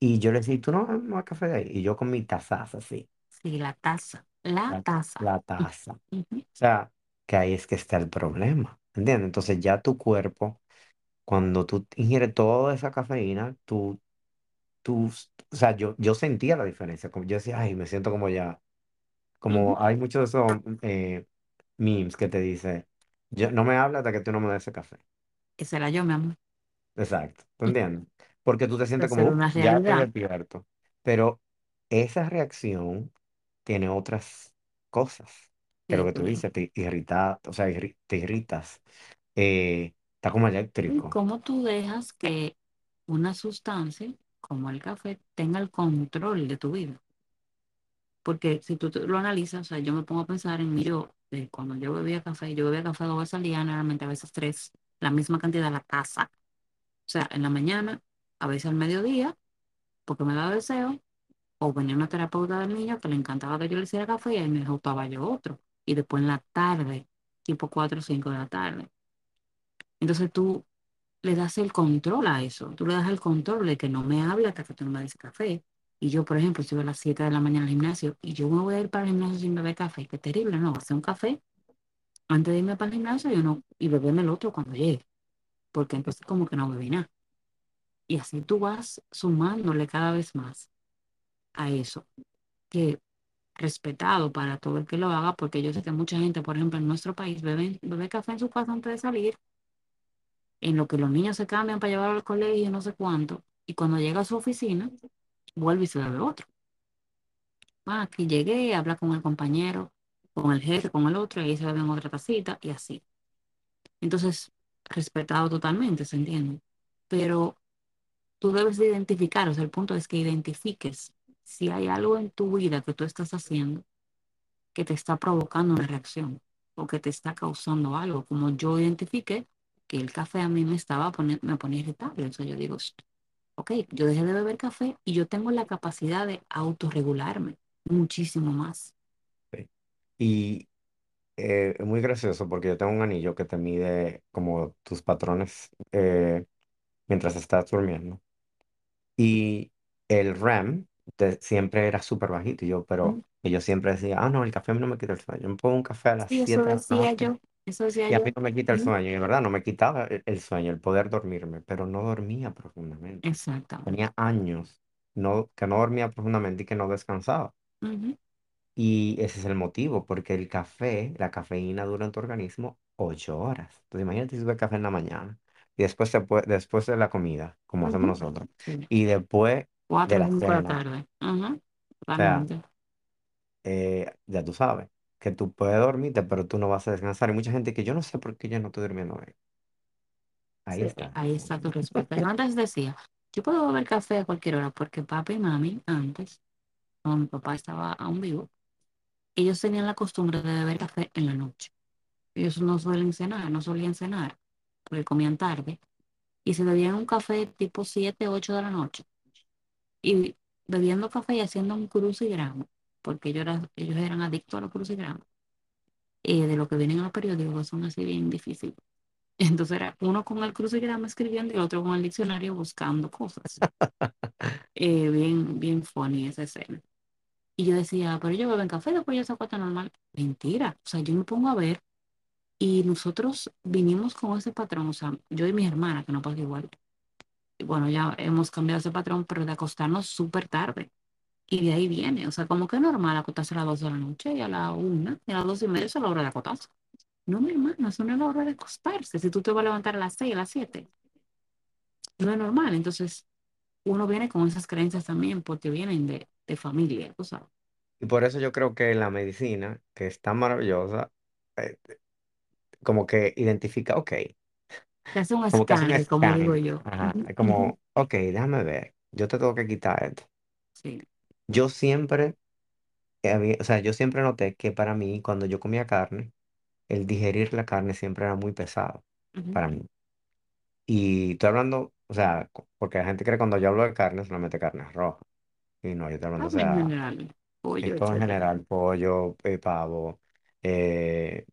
Y yo le decía, ¿tú no no hay café de ahí? Y yo con mi tazaza así, Sí, la taza. La la, taza. la taza. O Ujú. sea, que ahí es que está el problema, ¿entiendes? Entonces ya tu cuerpo, cuando tú ingieres toda esa cafeína, tú, tú, o sea, yo, yo sentía la diferencia, como yo decía, ay, me siento como ya, Ujú. como hay muchos de esos eh, memes que te dice, yo, no me hablas hasta que tú no me des ese café. Esa era yo, mi amor. Exacto, ¿te entiendes? Porque tú te sientes Esa era como, "Uf, una ya estoy realidad. despierto, pero esa reacción tiene otras cosas, que lo que tú dices, te irrita, o sea, irri- te irritas, eh, está como ¿Y eléctrico. cómo tú dejas que una sustancia como el café tenga el control de tu vida? Porque si tú te- lo analizas, o sea, yo me pongo a pensar en mí, yo, de cuando yo bebía café, yo bebía café dos veces al día, generalmente a veces tres, la misma cantidad, la taza. O sea, en la mañana, a veces al mediodía, porque me daba deseo, o venía una terapeuta del niño que le encantaba que yo le hiciera café y ahí me ejecutaba yo otro. Y después en la tarde, tipo 4 o 5 de la tarde. Entonces tú le das el control a eso. Tú le das el control de que no me hable hasta que tú no me des café. Y yo, por ejemplo, estoy a las 7 de la mañana al gimnasio y yo me voy a ir para el gimnasio sin beber café. Qué terrible, ¿no? Hacer un café antes de irme para el gimnasio y, uno, y beberme el otro cuando llegue. Porque entonces como que no bebí nada. Y así tú vas sumándole cada vez más a eso. Que respetado para todo el que lo haga, porque yo sé que mucha gente, por ejemplo, en nuestro país, bebe, bebe café en su casa antes de salir, en lo que los niños se cambian para llevarlo al colegio, no sé cuánto, y cuando llega a su oficina, vuelve y se bebe otro. Ah, aquí llegué, habla con el compañero, con el jefe, con el otro, y ahí se beben otra tacita, y así. Entonces, respetado totalmente, ¿se entiende? Pero tú debes de identificar, o sea, el punto es que identifiques si hay algo en tu vida que tú estás haciendo que te está provocando una reacción o que te está causando algo. Como yo identifiqué que el café a mí me estaba poniendo, me ponía irritable. Sea, yo digo, "Sh, ok, yo dejé de beber café y yo tengo la capacidad de autorregularme muchísimo más. Y eh, es muy gracioso porque yo tengo un anillo que te mide como tus patrones eh, mientras estás durmiendo. Y el RAM de- siempre era súper bajito. Y yo, pero y yo siempre decía, ah, no, el café a mí no me quita el sueño. Yo me pongo un café a las Sí, eso 7 de la decía noche yo, eso decía y a mí no me quita el Ujú, sueño. Y de verdad no me quitaba el, el sueño, el poder dormirme, pero no dormía profundamente. Exactamente. Tenía años no, que no dormía profundamente y que no descansaba. Ujú, Y ese es el motivo, porque el café, la cafeína dura en tu organismo ocho horas. Entonces imagínate si bebes café en la mañana y después, se puede, después de la comida, como hacemos ujú, nosotros. sí. Y después de Cuatro o la cinco de la cena. tarde. Ajá, O sea, totalmente. eh, ya tú sabes que tú puedes dormirte, pero tú no vas a descansar. Hay mucha gente que yo no sé por qué yo no estoy durmiendo hoy. Ahí Sí, está. ahí está tu respuesta. Yo antes decía, yo puedo beber café a cualquier hora porque papi y mami antes, cuando mi papá estaba aún vivo, ellos tenían la costumbre de beber café en la noche. Ellos no suelen cenar, no solían cenar porque comían tarde y se bebían un café tipo 7 8 de la noche y bebiendo café y haciendo un crucigrama, porque ellos, era- ellos eran adictos a los crucigramas, eh, de lo que vienen en los periódicos, son así bien difíciles. Entonces era uno con el crucigrama escribiendo y otro con el diccionario buscando cosas. Eh, bien, bien funny esa escena. Y yo decía, pero ellos beben café, después ellos se acuestan normal. Mentira. O sea, yo me pongo a ver y nosotros vinimos con ese patrón, o sea, yo y mi hermana, que no pasa igual. Bueno, ya hemos cambiado ese patrón, pero de acostarnos súper tarde. Y de ahí viene, o sea, como que es normal acostarse a las 12 de la noche y a la una, y a las dos y media es la hora de acostarse. No, mi hermano, eso no es la hora de acostarse. Si tú te vas a levantar a las 6, a las 7, no es normal. Entonces, uno viene con esas creencias también porque vienen de, de familia, tú sabes. Y por eso yo creo que la medicina, que es tan maravillosa, eh, como que identifica, ok, Te hace un como que hace un escáner, como digo scan. yo. Ajá, Ujú, es ujú. como, ok, déjame ver, yo te tengo que quitar esto. Sí. Yo siempre, había- o sea, yo siempre noté que para mí, cuando yo comía carne, el digerir la carne siempre era muy pesado ujú. para mí. Y estoy hablando, o sea, co- porque la gente cree cuando yo hablo de carne, solamente carne roja. Y no, yo estoy hablando, o Habla en sea, general, en pollo, todo en etcétera. general, pollo, eh, pavo, eh,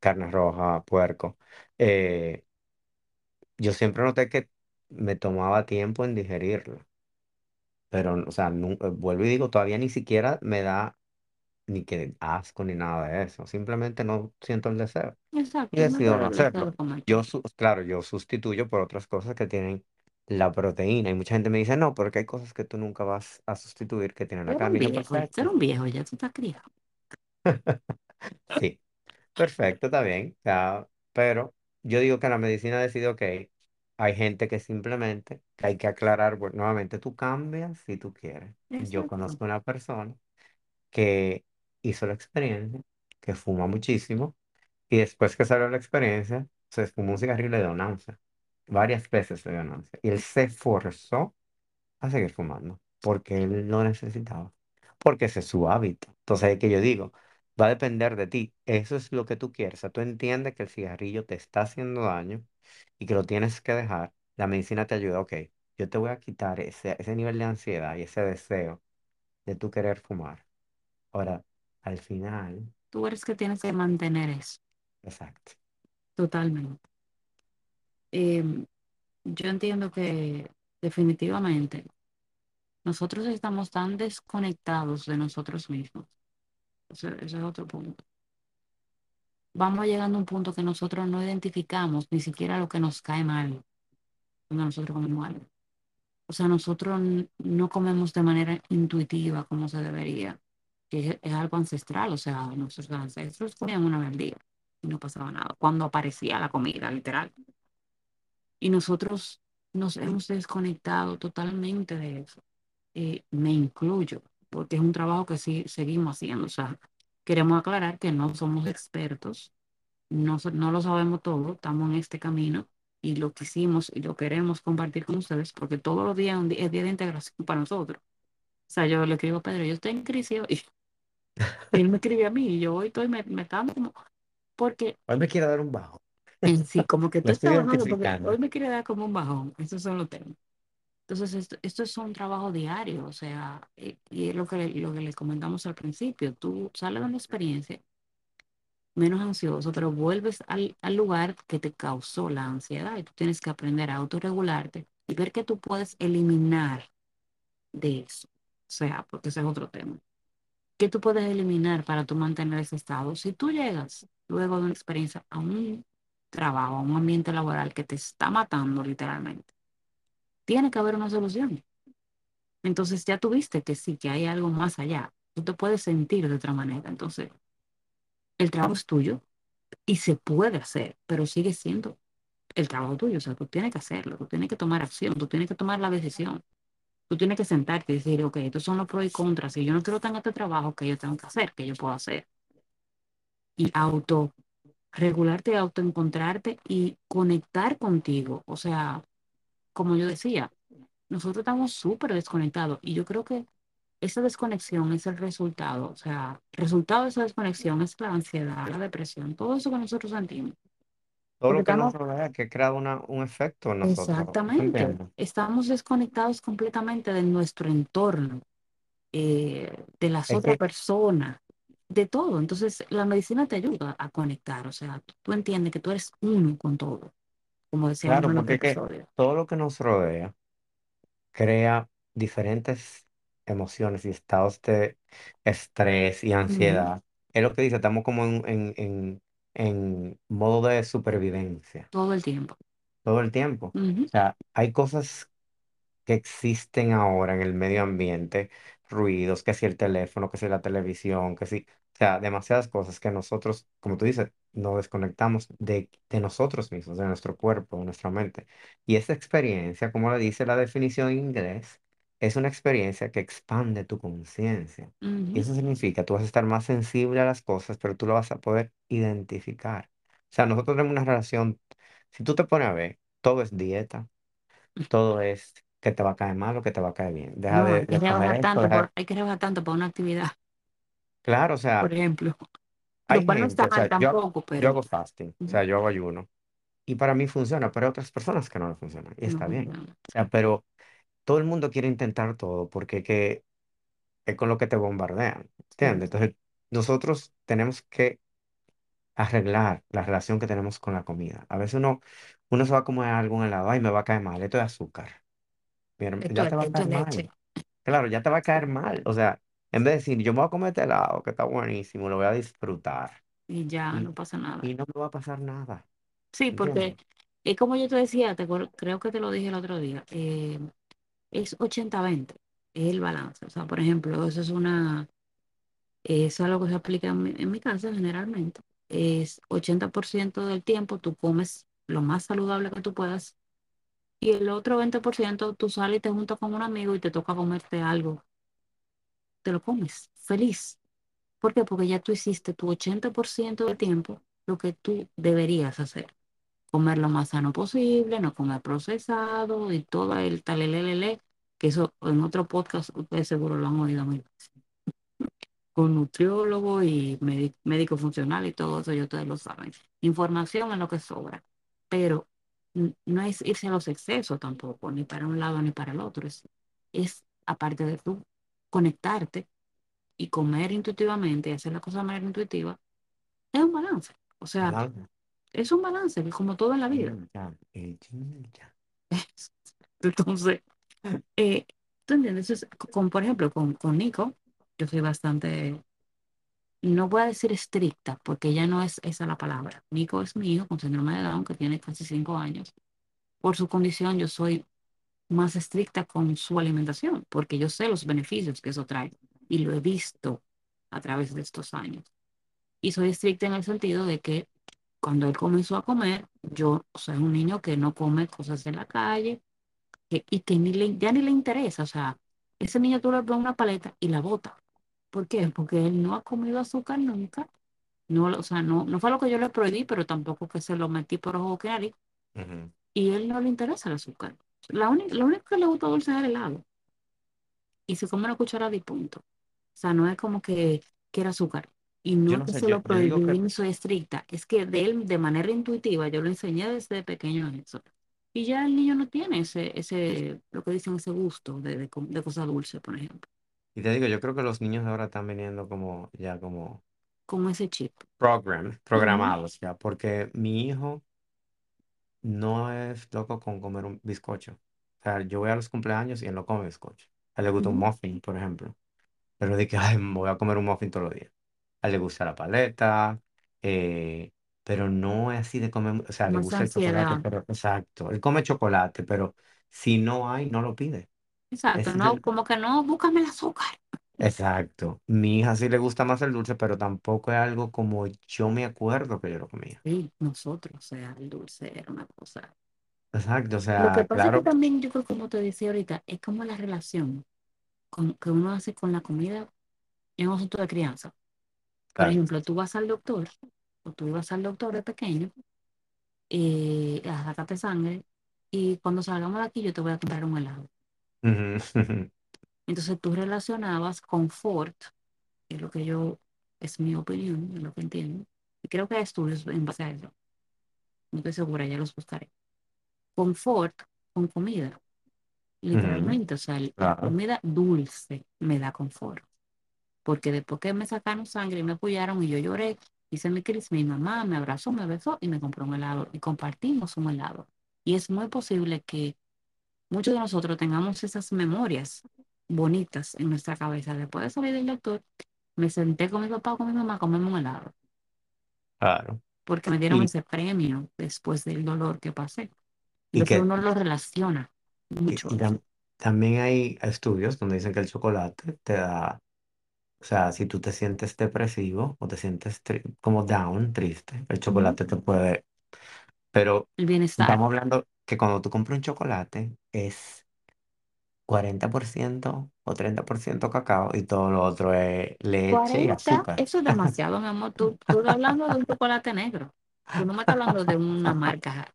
carne roja, puerco. Yo siempre noté que me tomaba tiempo en digerirlo. Pero, o sea, nu- eh, vuelvo y digo, todavía ni siquiera me da ni que asco ni nada de eso. Simplemente no siento el deseo. y Exacto, no decido no hacerlo. comer Yo, su- claro, yo sustituyo por otras cosas que tienen la proteína y mucha gente me dice, no, porque hay cosas que tú nunca vas a sustituir que tienen Tú la eres un carne. Y yo, viejo, tú eres perfecto. un viejo, ya tú estás criado. Sí, perfecto, está bien. pero yo digo que la medicina decide, ok, hay gente que simplemente, que hay que aclarar, bueno, nuevamente, tú cambias si tú quieres. Yo Exacto. conozco una persona que hizo la experiencia, que fuma muchísimo Y después que salió la experiencia, se fumó un cigarrillo y le dio náusea. Varias veces le dio náusea. Y él se forzó a seguir fumando porque él lo necesitaba. Porque ese es su hábito. Entonces, es que yo digo, va a depender de ti. Eso es lo que tú quieres. O sea, tú entiendes que el cigarrillo te está haciendo daño y que lo tienes que dejar. La medicina te ayuda. Ok, yo te voy a quitar ese, ese nivel de ansiedad y ese deseo de tú querer fumar. Ahora, al final, Tú eres que tienes que mantener eso, exacto. totalmente. Em, yo entiendo que definitivamente nosotros estamos tan desconectados de nosotros mismos. Ese, es otro punto. Vamos llegando a un punto que nosotros no identificamos ni siquiera lo que nos cae mal cuando nosotros comemos algo. O sea, nosotros no comemos de manera intuitiva como se debería, que es, es algo ancestral. O sea, nuestros ancestros comían una vez al día y no pasaba nada. Cuando aparecía la comida, literal. Y nosotros nos hemos desconectado totalmente de eso. Eh, me incluyo, porque es un trabajo que sí seguimos haciendo. O sea, queremos aclarar que no somos expertos, no, no lo sabemos todo, estamos en este camino y lo quisimos y lo queremos compartir con ustedes porque todos los días es un di- es día de integración para nosotros. O sea, yo le escribo a Pedro, yo estoy en crisis hoy. Y él me escribe a mí y yo hoy estoy, me, me dando como, porque Hoy me quiere dar un bajo. en sí, como que porque identificando. hoy me quiere dar como un bajón. Esos son los temas. Entonces, esto, esto es un trabajo diario, o sea, eh, y es lo que, lo que le comentamos al principio. Tú sales de la experiencia menos ansioso, pero vuelves al, al lugar que te causó la ansiedad y tú tienes que aprender a autorregularte y ver qué tú puedes eliminar de eso. O sea, porque ese es otro tema. ¿Qué tú puedes eliminar para tú mantener ese estado? Si tú llegas luego de una experiencia a un trabajo, a un ambiente laboral que te está matando literalmente, tiene que haber una solución. Entonces ya tuviste que sí, que hay algo más allá. Tú te puedes sentir de otra manera. Entonces, el trabajo es tuyo y se puede hacer, pero sigue siendo el trabajo tuyo. O sea, tú tienes que hacerlo, tú tienes que tomar acción, tú tienes que tomar la decisión. Tú tienes que sentarte y decir, ok, estos son los pros y contras. Si yo no quiero tener este trabajo, ¿qué yo tengo que hacer? ¿Qué yo puedo hacer? Y auto regularte, autoencontrarte y conectar contigo. O sea, como yo decía, nosotros estamos súper desconectados y yo creo que esa desconexión es el resultado, o sea, resultado de esa desconexión es la ansiedad, la depresión, todo eso que nosotros sentimos. Todo Porque lo que nos estamos, rodea, que crea una, un efecto en nosotros. ¿Te exactamente, entiendes? estamos desconectados completamente de nuestro entorno, eh, de las Es otras que, personas, de todo. Entonces, la medicina te ayuda a conectar, o sea, tú entiendes que tú eres uno con todo, como decíamos claro, en otro porque es que episodio. todo lo que nos rodea crea diferentes emociones y estados de estrés y Ujú, ansiedad. Es lo que dice, estamos como en, en, en, en modo de supervivencia Todo el tiempo. todo el tiempo. Ujú, O sea, hay cosas que existen ahora en el medio ambiente, ruidos, que si el teléfono, que si la televisión, que si, sea, demasiadas cosas que nosotros, como tú dices, nos desconectamos de, de nosotros mismos, de nuestro cuerpo, de nuestra mente. Y esa experiencia, como le dice la definición en inglés, es una experiencia que expande tu conciencia. Y ujú. eso significa, tú vas a estar más sensible a las cosas, pero tú lo vas a poder identificar. O sea, nosotros tenemos una relación, si tú te pones a ver, todo es dieta todo es que te va a caer mal o que te va a caer bien. Deja No, de, hay que de comer rebajar esto, tanto deja de- por, hay que rebajar tanto para una actividad, Claro, o sea, por ejemplo. Lo hay cual no gente, está o mal sea, yo, tampoco, yo pero hago fasting, o sea, yo hago ayuno, y para mí funciona, pero hay otras personas que no le funcionan, y no está bien. O sea, pero todo el mundo quiere intentar todo porque que, es con lo que te bombardean, ¿entiendes? Entonces, nosotros tenemos que arreglar la relación que tenemos con la comida. A veces uno, uno se va a comer algo en helado, ay, me va a caer mal, esto es azúcar. Mi herma- Esto ya te va a esto es caer leche mal. Claro, ya te va a caer mal. O sea, en vez de decir, yo me voy a comer este helado, que está buenísimo, lo voy a disfrutar. y ya Y, no pasa nada. y no me va a pasar nada. Sí, porque es como yo te decía, te acuer- creo que te lo dije el otro día, eh, es ochenta veinte es el balance. O sea, por ejemplo, eso es una, eso es algo que se aplica en mi, en mi casa generalmente. Es 80% del tiempo tú comes lo más saludable que tú puedas y el otro 20% tú sales y te juntas con un amigo y te toca comerte algo, te lo comes feliz. ¿Por qué? Porque ya tú hiciste tu 80% del tiempo lo que tú deberías hacer. Comer lo más sano posible, no comer procesado y todo el talelelele, que eso en otro podcast ustedes seguro lo han oído mil veces. Con nutriólogo y médi- médico funcional y todo eso, ya ustedes lo saben. Información es lo que sobra, pero no es irse a los excesos tampoco, ni para un lado ni para el otro. Es, es aparte de tú conectarte y comer intuitivamente y hacer las cosas de manera intuitiva, es un balance. O sea, es un balance, como todo en la vida. Entonces, eh, ¿tú entiendes? Entonces, con, por ejemplo, con, con Nico, yo soy bastante, no voy a decir estricta, porque ella no es esa la palabra. Nico es mi hijo con síndrome de Down, que tiene casi cinco años. Por su condición, yo soy más estricta con su alimentación, porque yo sé los beneficios que eso trae y lo he visto a través de estos años. Y soy estricta en el sentido de que cuando él comenzó a comer, yo, o sea, es un niño que no come cosas de la calle que- y que ni le, ya ni le interesa. O sea, ese niño tú le pones una paleta y la bota. ¿Por qué? Porque él no ha comido azúcar nunca. No, o sea, no, no fue lo que yo le prohibí, pero tampoco que se lo metí por ojo que nariz. Ujú. Y él no le interesa el azúcar. La única, lo único que le gusta dulce es el helado. Y se come una cucharada y punto. O sea, no es como que quiera azúcar. Y no no que sé, se lo prohibí que, ni soy estricta. Es que de él, de manera intuitiva, yo lo enseñé desde pequeño en eso. Y ya el niño no tiene ese, ese, lo que dicen, ese gusto de, de, de cosas dulces, por ejemplo, y te digo, yo creo que los niños ahora están viniendo como, ya como con ese chip. program, programados ya, porque mi hijo no es loco con comer un bizcocho. O sea, yo voy a los cumpleaños y él no come bizcocho. A él le gusta un muffin, por ejemplo. Pero de que ay, voy a comer un muffin todos los días. A él le gusta la paleta, eh, pero no es así de comer, o sea, le Más gusta el chocolate, ansiedad. pero exacto, él come chocolate, pero si no hay, no lo pide. Exacto, Ese es no, el, como que no, búscame el azúcar. Exacto. Mi hija sí le gusta más el dulce, pero tampoco es algo como yo me acuerdo que yo lo comía. Sí, nosotros, o sea, el dulce era una cosa. Exacto, o Lo que sea, pasa es que claro, también, yo creo, como te decía ahorita, es como la relación con, que uno hace con la comida en un asunto de crianza. Por ejemplo, tú vas al doctor, o tú ibas al doctor de pequeño, eh, a sacarte sangre, y cuando salgamos de aquí yo te voy a comprar un helado. Ujú, Entonces tú relacionabas confort, que es lo que yo, es mi opinión, es lo que entiendo, y creo que hay estudios en base a eso, no estoy segura, ya los buscaré. Confort con comida, literalmente, o sea, la comida dulce me da confort. porque después que me sacaron sangre y me apoyaron y yo lloré, hice mi crisis, mi mamá me abrazó, me besó y me compró un helado y compartimos un helado. Y es muy posible que muchos de nosotros tengamos esas memorias bonitas en nuestra cabeza. Después de salir del doctor, me senté con mi papá o con mi mamá a comerme un helado, Claro. porque me dieron Y, ese premio después del dolor que pasé. y Entonces que uno lo relaciona y, mucho y eso. tam- también hay estudios donde dicen que el chocolate te da, o sea, si tú te sientes depresivo o te sientes como down, triste, el chocolate te puede, pero El bienestar. estamos hablando que cuando tú compras un chocolate es 40% o 30% cacao y todo lo otro es leche y cuarenta azúcar. eso es demasiado, mi amor. Tú, tú estás hablando de un chocolate negro. Tú no me estás hablando de una marca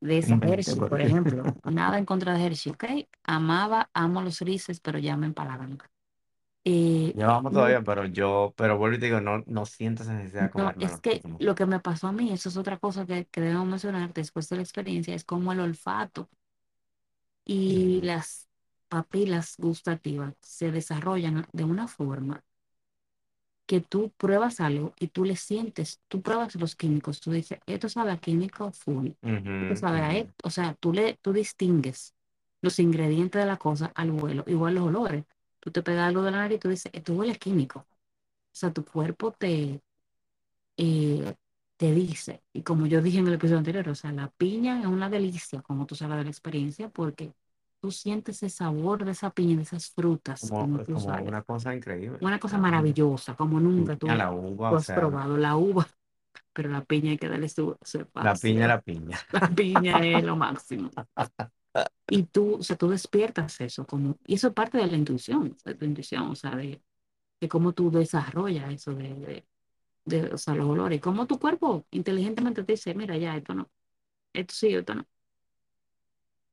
de esa Hershey, por ejemplo. Nada en contra de Hershey, ¿ok? Amaba, amo los Reese's, pero ya me empalagan. Eh, Llevamos no, todavía, pero yo, pero vuelvo y te digo, no, no siento esa necesidad de no, es que lo que me pasó a mí, eso es otra cosa que, que debemos mencionar después de la experiencia, es como el olfato y Ujú, las papilas gustativas se desarrollan de una forma que tú pruebas algo y tú le sientes, tú pruebas los químicos, tú dices, esto sabe a químico full, esto sabe a esto, o sea, tú le, tú distingues los ingredientes de la cosa al vuelo, igual los olores. Tú te pegas algo de la nariz y tú dices, esto huele a químico. O sea, tu cuerpo te, eh, te dice, y como yo dije en el episodio anterior, o sea, la piña es una delicia, como tú sabes de la experiencia, porque tú sientes el sabor de esa piña, de esas frutas, Como, como como una cosa increíble. una cosa maravillosa, como nunca tú, la uva, tú has sea, probado la uva, pero la piña hay que darle su, su la piña, la piña. La piña es lo máximo. Y tú, o sea, tú despiertas eso, como, y eso es parte de la intuición, de tu intuición, o sea, de, de cómo tú desarrollas eso de, de, de, o sea, los olores, y cómo tu cuerpo inteligentemente te dice, mira, ya, esto no, esto sí, esto no.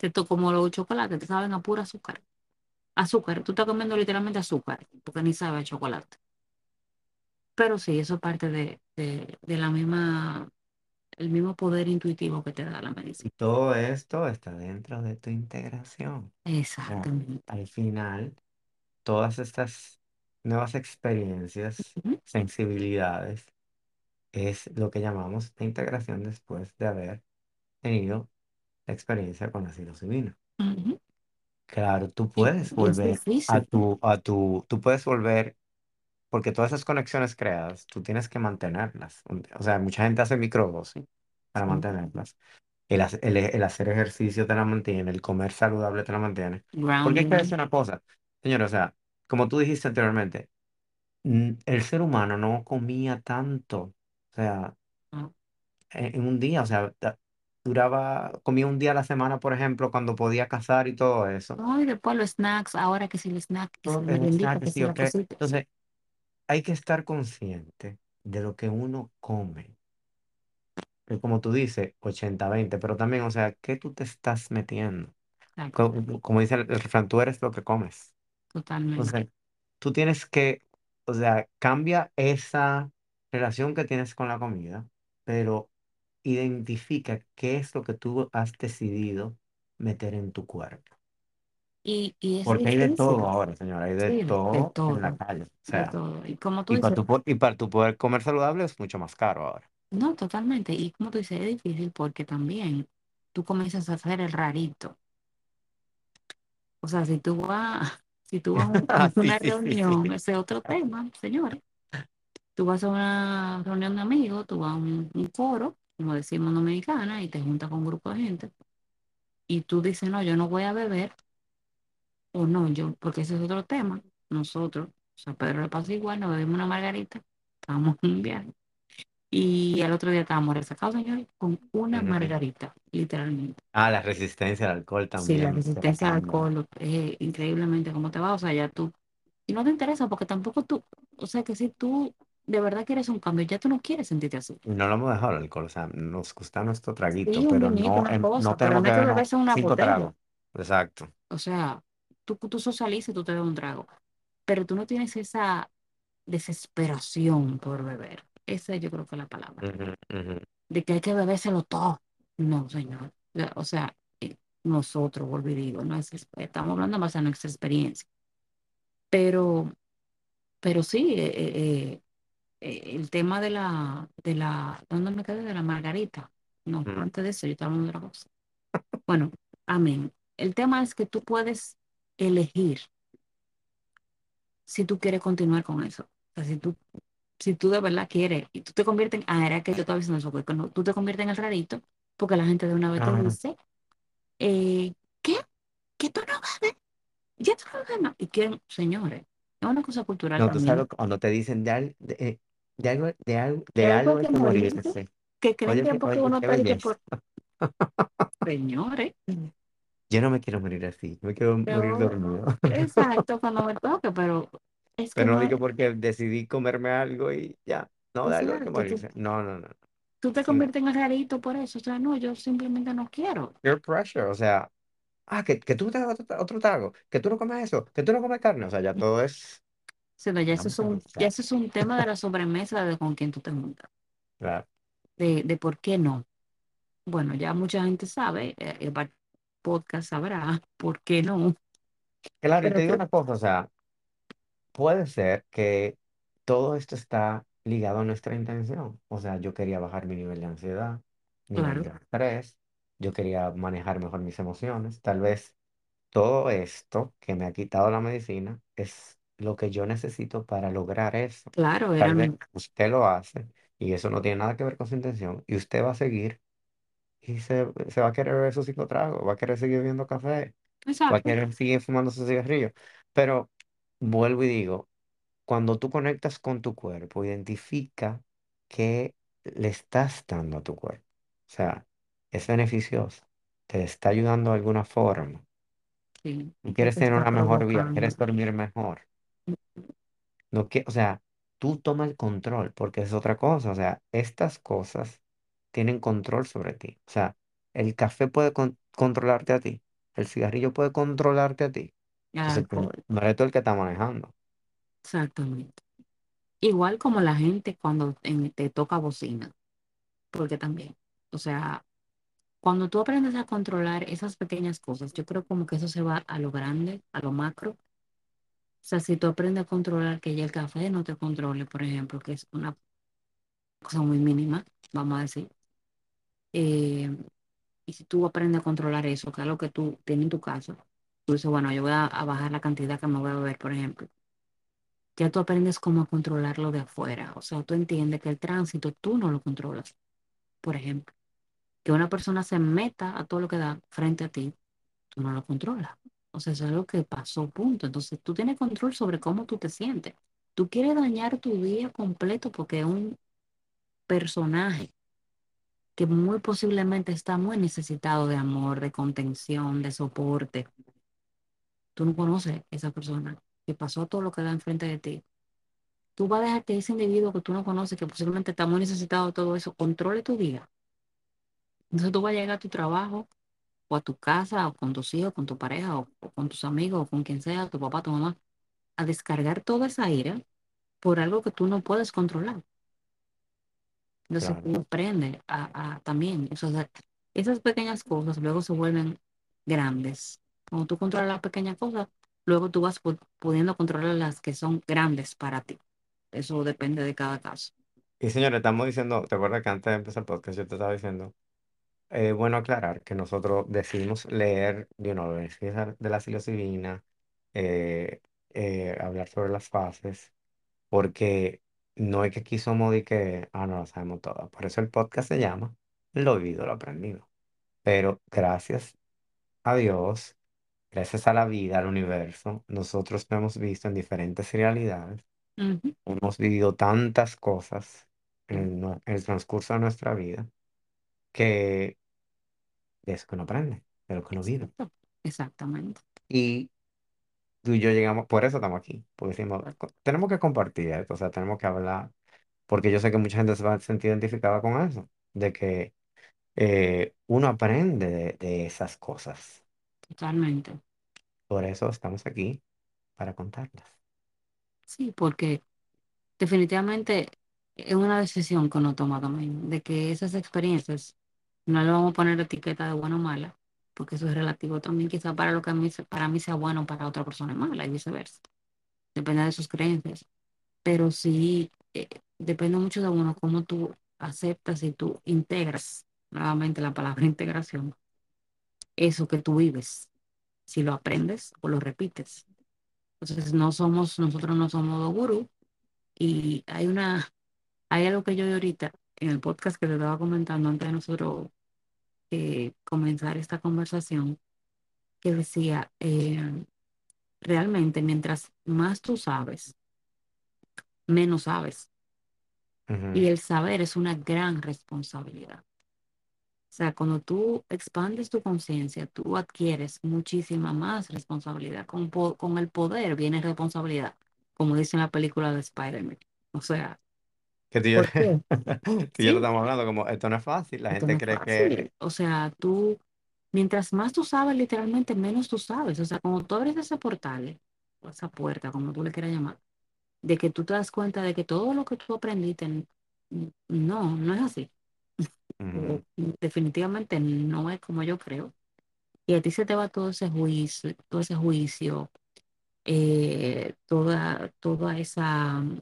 Esto como los chocolates, te saben a pura azúcar. Azúcar, tú estás comiendo literalmente azúcar, porque ni sabe a chocolate. Pero sí, eso es parte de, de, de la misma el mismo poder intuitivo que te da la medicina. todo esto está dentro de tu integración. O sea, Exactamente. al final, todas estas nuevas experiencias, sensibilidades, es lo que llamamos la integración después de haber tenido la experiencia con la psilocibina. ujú. Claro, tú puedes es volver a tu, a tu, tú puedes volver, porque todas esas conexiones creadas, tú tienes que mantenerlas. O sea, mucha gente hace microdosis para Sí. mantenerlas. El, el, el hacer ejercicio te la mantiene, el comer saludable te la mantiene. Porque hay que Grounding. decir una cosa, señor, o sea, como tú dijiste anteriormente, el ser humano no comía tanto, o sea, ¿no? en, en un día, o sea, duraba, comía un día a la semana, por ejemplo, cuando podía cazar y todo eso. No, y después los snacks, ahora que si el snack, que si el snack, que sí si la cosita. Entonces, hay que estar consciente de lo que uno come. Como tú dices, ochenta veinte pero también, o sea, ¿qué tú te estás metiendo? Exacto, Co- Como, dice el, el refrán, tú eres lo que comes. totalmente. Entonces, tú tienes que, o sea, cambia esa relación que tienes con la comida, pero identifica qué es lo que tú has decidido meter en tu cuerpo. Y, y es Porque hay de todo difícil. ahora, señora, hay de Sí, de, de todo en la todo, calle. O sea, todo. Y como tú y para dices, tu, po- y para tu poder comer saludable es mucho más caro ahora. no, totalmente. Y como tú dices, es difícil porque también tú comienzas a hacer el rarito. O sea, si tú vas, si tú vas a Ah, una sí, sí, sí. reunión, ese es otro tema, señores. Tú vas a una reunión de amigos, tú vas a un, un foro, como decimos dominicana, y te juntas con un grupo de gente, y tú dices, no, yo no voy a beber, o no, yo, porque ese es otro tema. Nosotros, o sea, Pedro le pasa igual, nos bebimos una margarita, estábamos en un viaje, Y al otro día estábamos resacados, señor, con una margarita, literalmente. Ah, la resistencia al alcohol Sí, también se la resistencia al alcohol es increíblemente cómo te va. O sea, ya tú, y no te interesa porque tampoco tú, o sea, que si tú de verdad quieres un cambio, ya tú no quieres sentirte así. No lo hemos dejado el alcohol, o sea, nos gusta nuestro traguito, Sí, pero vinito, no, una em- no cosa, pero tenemos no que una cinco tragos. Exacto. O sea, tú, tú socializas y tú te bebes un trago, pero tú no tienes esa desesperación por beber. Esa yo creo que es la palabra. Ujú, ujú. De que hay que bebérselo todo. No, señor. O sea, eh, nosotros, vuelvo y digo, no es, estamos hablando más de nuestra experiencia. Pero, pero sí, eh, eh, eh, el tema de la, de la, ¿dónde me quedé? De la margarita. No, Ujú. antes de eso, yo estaba hablando de otra cosa. Bueno, amén. El tema es que tú puedes elegir si tú quieres continuar con eso. O sea, si tú, si tú de verdad quieres y tú te conviertes en, ah, era que yo estaba diciendo eso, porque no, tú te conviertes en el rarito, porque la gente de una vez te Ajá. dice, eh, ¿qué? ¿Que tú no bebes? ¿Ya tú no bebes más? Y quieren, señores, es una cosa cultural No, tú sabes también. lo que- cuando te dicen de, eh, de algo, de algo, de algo hay algo hay que que morirse, morirse. que creen Oye, que qué- porque oye, uno qué está de que belleza. por, señores, Yo no me quiero morir así, me quiero morir yo, dormido. exacto, cuando me toque, pero es que Pero no no es, digo porque decidí comerme algo y ya. No, de algo hay que exacto, tú, morirse. No, no, no. tú te Sin conviertes en el rarito por eso, o sea, no, yo simplemente no quiero. peer pressure, o sea, ah, que, que tú te hagas otro, otro trago, que tú no comes eso, que tú no comes carne, o sea, ya todo es. Sí, ya eso es un, ya eso es un tema de la sobremesa de con quién tú te juntas, Claro, de, de por qué no. Bueno, ya mucha gente sabe, eh, el podcast sabrá por qué no, Claro, y pero te digo una cosa, o sea, puede ser que todo esto está ligado a nuestra intención. O sea, yo quería bajar mi nivel de ansiedad, nivel claro, de estrés, yo quería manejar mejor mis emociones. Tal vez todo esto que me ha quitado la medicina es lo que yo necesito para lograr eso. claro, Tal vez usted lo hace y eso no tiene nada que ver con su intención y usted va a seguir y se, se va a querer beber sus cinco tragos, va a querer seguir bebiendo café, va a exacto, querer seguir fumando sus cigarrillos. Pero vuelvo y digo, cuando tú conectas con tu cuerpo, identifica qué le estás dando a tu cuerpo. O sea, es beneficioso, te está ayudando de alguna forma. sí, que quieres te tener está una mejor vida, provocando. quieres dormir mejor. No que, o sea, tú toma el control, porque es otra cosa. O sea, estas cosas tienen control sobre ti. O sea, el café puede con- controlarte a ti, el cigarrillo puede controlarte a ti. Entonces, tú alcohol, no eres tú el que está manejando. exactamente. Igual como la gente cuando en- te toca bocina, porque también, o sea, cuando tú aprendes a controlar esas pequeñas cosas, yo creo como que eso se va a lo grande, a lo macro. O sea, si tú aprendes a controlar que ya el café no te controle, por ejemplo, que es una cosa muy mínima, vamos a decir, eh, y si tú aprendes a controlar eso, que es lo que tú tienes en tu caso, tú dices, bueno, yo voy a, bajar la cantidad que me voy a beber, por ejemplo, ya tú aprendes cómo controlarlo de afuera. O sea, tú entiendes que el tránsito tú no lo controlas, por ejemplo. Que una persona se meta a todo lo que da frente a ti, tú no lo controlas. O sea, eso es algo que pasó, punto. Entonces, tú tienes control sobre cómo tú te sientes. Tú quieres dañar tu día completo porque es un personaje que muy posiblemente está muy necesitado de amor, de contención, de soporte. Tú no conoces a esa persona que pasó todo lo que da enfrente de ti. Tú vas a dejar que ese individuo que tú no conoces, que posiblemente está muy necesitado de todo eso, controle tu vida. Entonces tú vas a llegar a tu trabajo o a tu casa o con tus hijos, con tu pareja o, o con tus amigos o con quien sea, tu papá, tu mamá, a descargar toda esa ira por algo que tú no puedes controlar. Entonces Claro. tú aprendes a, a también, o sea, esas pequeñas cosas luego se vuelven grandes. Cuando tú controlas las pequeñas cosas, luego tú vas pu- pudiendo controlar las que son grandes para ti. Eso depende de cada caso. Y señores, estamos diciendo, ¿te acuerdas que antes de empezar el podcast yo te estaba diciendo? Eh, bueno, aclarar que nosotros decidimos leer, you know, beneficios de la psilocibina, eh, eh, hablar sobre las fases, porque no es que aquí somos de que, ah, no lo sabemos todo. Por eso el podcast se llama Lo vivido, lo aprendido. Pero gracias a Dios, gracias a la vida, al universo, nosotros lo hemos visto en diferentes realidades, Ujú, hemos vivido tantas cosas en, nue- en el transcurso de nuestra vida que de eso que uno aprende, de lo que uno vive. Exacto, exactamente. Y tú y yo llegamos, por eso estamos aquí, porque decimos, "Co- tenemos que compartir esto, o sea, tenemos que hablar, porque yo sé que mucha gente se va a sentir identificada con eso, de que eh, uno aprende de, de esas cosas. Totalmente. Por eso estamos aquí, para contarlas. Sí, porque definitivamente es una decisión que uno toma también, de que esas experiencias no le vamos a poner etiqueta de bueno o mala, porque eso es relativo también, quizá para lo que para mí sea bueno, para otra persona es mala y viceversa. Depende de sus creencias. Pero sí, eh, depende mucho de uno, cómo tú aceptas y tú integras, nuevamente la palabra integración, eso que tú vives, si lo aprendes o lo repites. Entonces, no somos, nosotros no somos dos gurús y hay una, hay algo que yo de ahorita en el podcast que te estaba comentando antes de nosotros eh, comenzar esta conversación, que decía, eh, realmente mientras más tú sabes, menos sabes. Y el saber es una gran responsabilidad. O sea, cuando tú expandes tu conciencia, tú adquieres muchísima más responsabilidad. Con, con el poder viene responsabilidad, como dice en la película de Spider-Man. O sea, Que tú y yo, ¿por qué? yo lo Sí, estamos hablando como, esto no es fácil, la esto no gente es cree que... fácil. O sea, tú, mientras más tú sabes, literalmente menos tú sabes. O sea, cuando tú abres ese portal, o esa puerta, como tú le quieras llamar, de que tú te das cuenta de que todo lo que tú aprendiste, n- no, no es así. Ujú, definitivamente no es como yo creo. Y a ti se te va todo ese juicio, todo ese juicio, eh, toda, toda esa mm,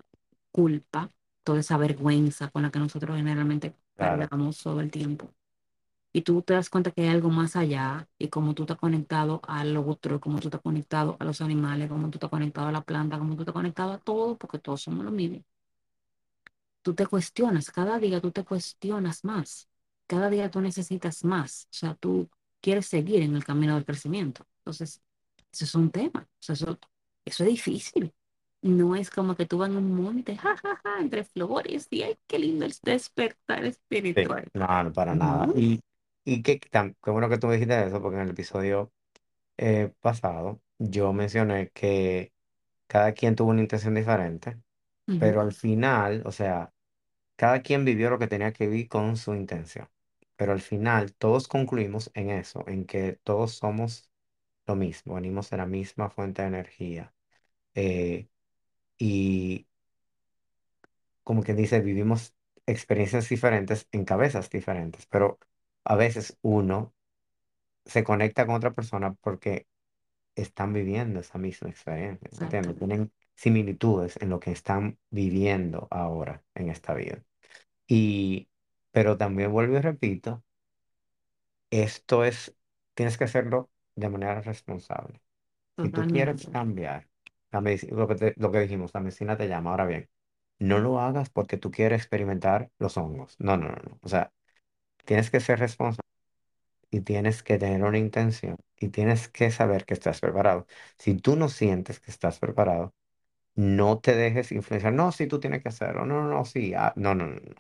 culpa, toda esa vergüenza con la que nosotros generalmente claro. cargamos todo el tiempo. Y tú te das cuenta que hay algo más allá y cómo tú estás conectado al otro, cómo tú estás conectado a los animales, cómo tú estás conectado a la planta, cómo tú estás conectado a todo, porque todos somos lo mismo. Tú te cuestionas, cada día tú te cuestionas más, cada día tú necesitas más, o sea, tú quieres seguir en el camino del crecimiento. Entonces, eso es un tema, o sea, eso, eso es difícil. No es como que tú vas en un monte, ja, ja, ja, entre flores y ay, qué lindo el despertar Sí, espiritual. no, no, para nada. No, Y, y qué, tan, qué bueno que tú me dijiste eso, porque en el episodio eh, pasado yo mencioné que cada quien tuvo una intención diferente, pero al final, o sea, cada quien vivió lo que tenía que vivir con su intención. Pero al final todos concluimos en eso, en que todos somos lo mismo, venimos de la misma fuente de energía. eh, y como quien dice, vivimos experiencias diferentes en cabezas diferentes, pero a veces uno se conecta con otra persona porque están viviendo esa misma experiencia, ¿me entiendes? exactamente, Tienen similitudes en lo que están viviendo ahora en esta vida. Y, pero también vuelvo y repito, esto es, tienes que hacerlo de manera responsable. Si tú quieres cambiar, la lo que, lo que dijimos, la medicina te llama. Ahora bien, no lo hagas porque tú quieres experimentar los hongos. No, no, no, no. O sea, tienes que ser responsable y tienes que tener una intención y tienes que saber que estás preparado. Si tú no sientes que estás preparado, no te dejes influenciar. No, si tú tienes que hacerlo. No, no, no, sí. ah, no, no, no, no.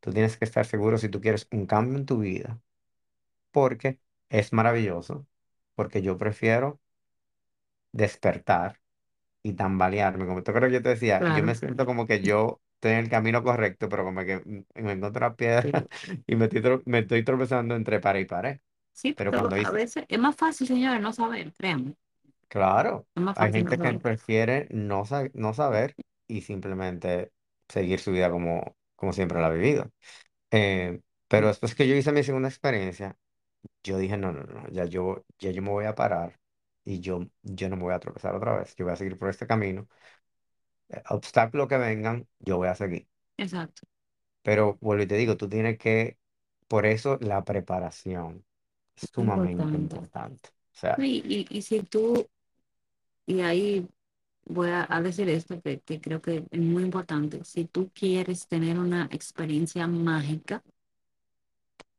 Tú tienes que estar seguro si tú quieres un cambio en tu vida, porque es maravilloso, porque yo prefiero despertar y tambalearme. Como tú creo que yo te decía, yo me claro, siento como que yo estoy en el camino correcto, pero como que mm, me encuentro una piedra y me estoy, tro- me estoy tropezando entre pared y pared. sí, Pero pero cuando a veces es más fácil, señores, no saber, créanme, claro, es más hay fácil no gente que saber. prefiere no, sa- no saber y simplemente seguir su vida como, como siempre la ha vivido. Eh, pero después que yo hice mi segunda experiencia, yo dije, no, no, no, ya yo, ya yo me voy a parar y yo, yo no me voy a tropezar otra vez. Yo voy a seguir por este camino. Eh, obstáculos que vengan, yo voy a seguir. Exacto, Pero vuelvo y te digo, tú tienes que, por eso la preparación es sumamente importante. importante. O sea, Y, y, y si tú, y ahí voy a, a decir esto que, que creo que es muy importante, si tú quieres tener una experiencia mágica,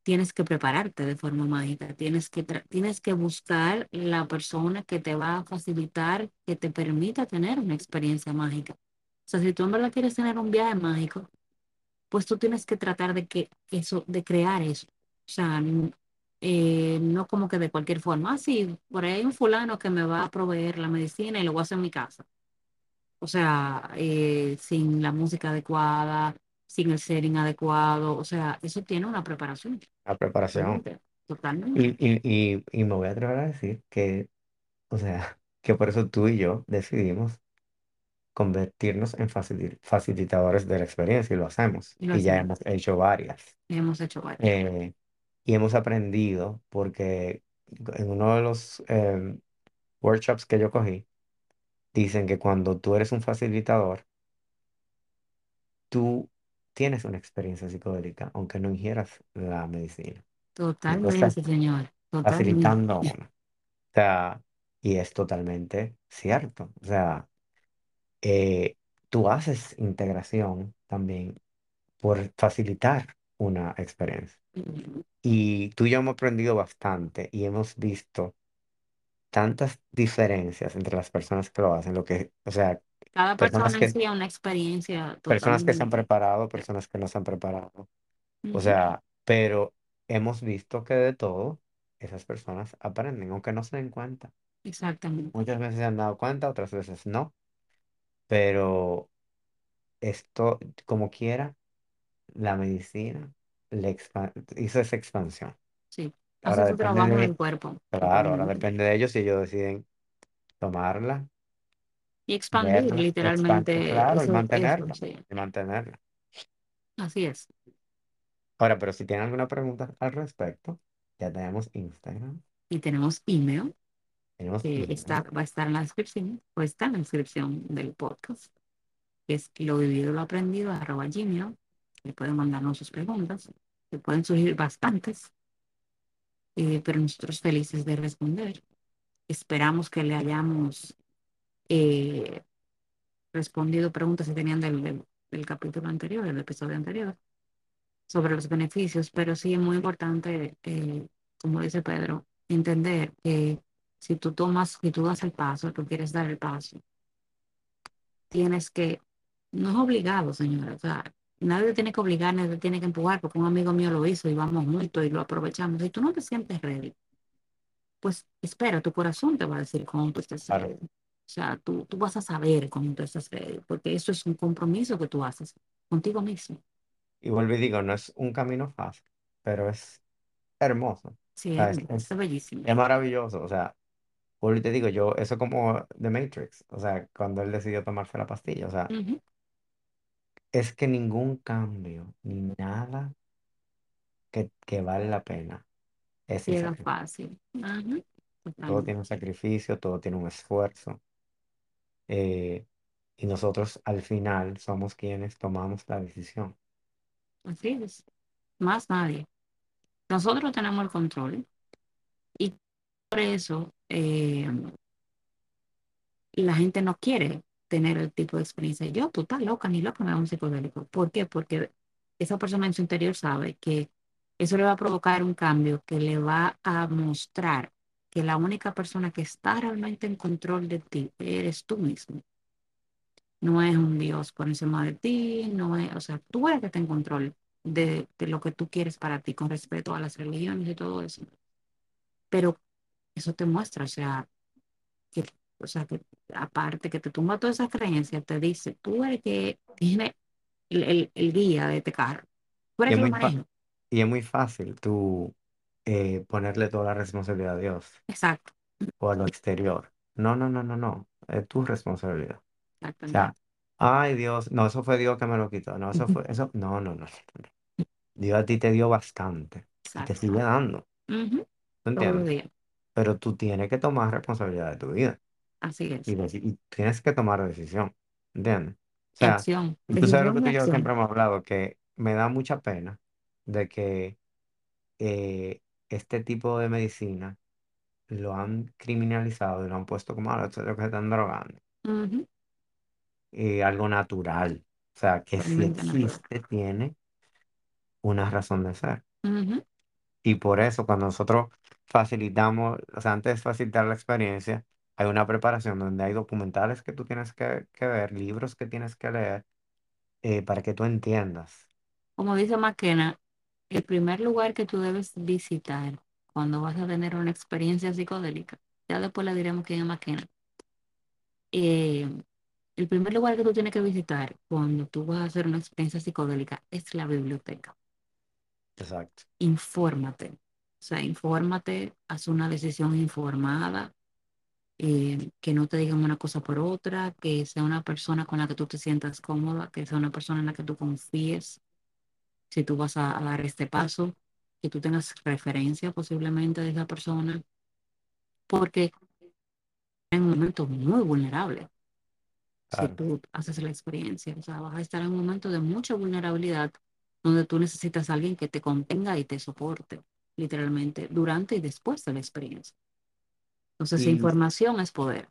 tienes que prepararte de forma mágica, tienes que, tienes que buscar la persona que te va a facilitar, que te permita tener una experiencia mágica. O sea, si tú en verdad quieres tener un viaje mágico, pues tú tienes que tratar de que eso, de crear eso. O sea, eh, no como que de cualquier forma. Ah, sí, por ahí hay un fulano que me va a proveer la medicina y lo voy a hacer en mi casa. O sea, eh, sin la música adecuada, sin el setting adecuado. O sea, eso tiene una preparación. La preparación. Totalmente. Totalmente. Y, y, y, y me voy a atrever a decir que, o sea, que por eso tú y yo decidimos convertirnos en facili- facilitadores de la experiencia y lo hacemos. Y lo Y ya hemos hecho varias. Hemos hecho varios. Eh, y hemos aprendido porque en uno de los em, workshops que yo cogí, dicen que cuando tú eres un facilitador, tú tienes una experiencia psicodélica, aunque no ingieras la medicina. Estás Totalmente, señor. Totalmente. facilitando a uno. O sea, y es totalmente cierto. O sea, eh, tú haces integración también por facilitar una experiencia. Y tú y yo hemos aprendido bastante y hemos visto tantas diferencias entre las personas que lo hacen, lo que, o sea, Cada personas persona que, una experiencia personas que se han totalmente. preparado, personas que no se han preparado. O Ujú, sea, pero hemos visto que de todo, esas personas aprenden, aunque no se den cuenta. Exactamente. Muchas veces se han dado cuenta, otras veces no, pero esto, como quiera, la medicina le expa- hizo esa expansión. Sí. Ahora su depende en el de, cuerpo. claro, ahora Totalmente. depende de ellos si ellos deciden tomarla, Y expandir verla, expandir, literalmente claro, y eso, eso, mantenerla, sí. y mantenerla. Así es. Ahora, pero si tienen alguna pregunta al respecto, ya tenemos Instagram, Y tenemos email, tenemos que está, email, va a estar en la descripción, o está en la descripción del podcast, que es lo vivido, lo aprendido, arroba gmail. Le pueden mandarnos sus preguntas, que pueden surgir bastantes, eh, pero nosotros felices de responder. Esperamos que le hayamos eh, respondido preguntas que tenían del, del, del capítulo anterior, del episodio anterior, sobre los beneficios, pero sí es muy importante, eh, como dice Pedro, entender que si tú tomas, si tú das el paso, tú quieres dar el paso, tienes que, no es obligado, señora, o sea, nadie tiene que obligar, nadie tiene que empujar, porque un amigo mío lo hizo y vamos juntos y lo aprovechamos. Si tú no te sientes ready, pues espera, tu corazón te va a decir cómo tú estás claro. ready. O sea, tú, tú vas a saber cómo tú estás ready, porque eso es un compromiso que tú haces contigo mismo. Y vuelvo y digo, no es un camino fácil, pero es hermoso. O Sí, es, sea, es, es es, bellísimo. es maravilloso. O sea, vuelvo y te digo, yo, eso como The Matrix, o sea, cuando él decidió tomarse la pastilla, o sea, Ujú. Es que ningún cambio, ni nada que, que vale la pena es sin Llega sacrificio. fácil. Ajá, Todo Totalmente. tiene un sacrificio, todo tiene un esfuerzo. eh, y nosotros al final somos quienes tomamos la decisión. Así es. Más nadie. Nosotros tenemos el control y por eso eh, la gente no quiere tener el tipo de experiencia. Yo, tú estás loca, ni loca, me da un psicodélico. ¿Por qué? Porque esa persona en su interior sabe que eso le va a provocar un cambio que le va a mostrar que la única persona que está realmente en control de ti eres tú mismo. No es un Dios por encima de ti, no es, o sea, tú eres que está en control de, de lo que tú quieres para ti con respeto a las religiones y todo eso. Pero eso te muestra, o sea, que, o sea, que aparte que te tumba toda esa creencia, te dice, tú eres que tiene el, el, el guía de este carro, tú Y eres es que lo maneja. y es muy fácil tú eh, ponerle toda la responsabilidad a Dios Exacto, o a lo exterior. No, no, no, no, no. Es tu responsabilidad. O sea, exactamente. ay Dios, no, eso fue Dios que me lo quitó. No, eso fue, eso, no, no, no. Dios a ti te dio bastante y te sigue dando. Ujú, ¿Tú Todos los entiendes? Pero tú tienes que tomar responsabilidad de tu vida así y, es. deci- y tienes que tomar decisión. ¿Entiendes? O Y sea, acción, y tú sabes lo que decisión y tú y yo acción. siempre hemos hablado, que me da mucha pena de que eh, este tipo de medicina lo han criminalizado y lo han puesto como a los que se están drogando. Ujú, Y algo natural. O sea, que si Totalmente natural. existe, tiene una razón de ser. Ujú, Y por eso, cuando nosotros facilitamos, o sea, antes de facilitar la experiencia, hay una preparación donde hay documentales que tú tienes que, que ver, libros que tienes que leer, eh, para que tú entiendas. como dice McKenna, el primer lugar que tú debes visitar cuando vas a tener una experiencia psicodélica, ya después le diremos quién es McKenna. Eh, el primer lugar que tú tienes que visitar cuando tú vas a hacer una experiencia psicodélica es la biblioteca. Exacto. Infórmate. O sea, infórmate, haz una decisión informada, eh, que no te digan una cosa por otra, que sea una persona con la que tú te sientas cómoda, que sea una persona en la que tú confíes, si tú vas a, a dar este paso, que tú tengas referencia posiblemente de esa persona, porque en un momento muy vulnerable si Claro. tú haces la experiencia. O sea, vas a estar en un momento de mucha vulnerabilidad donde tú necesitas a alguien que te contenga y te soporte, literalmente, durante y después de la experiencia. Entonces, Y, información es poder.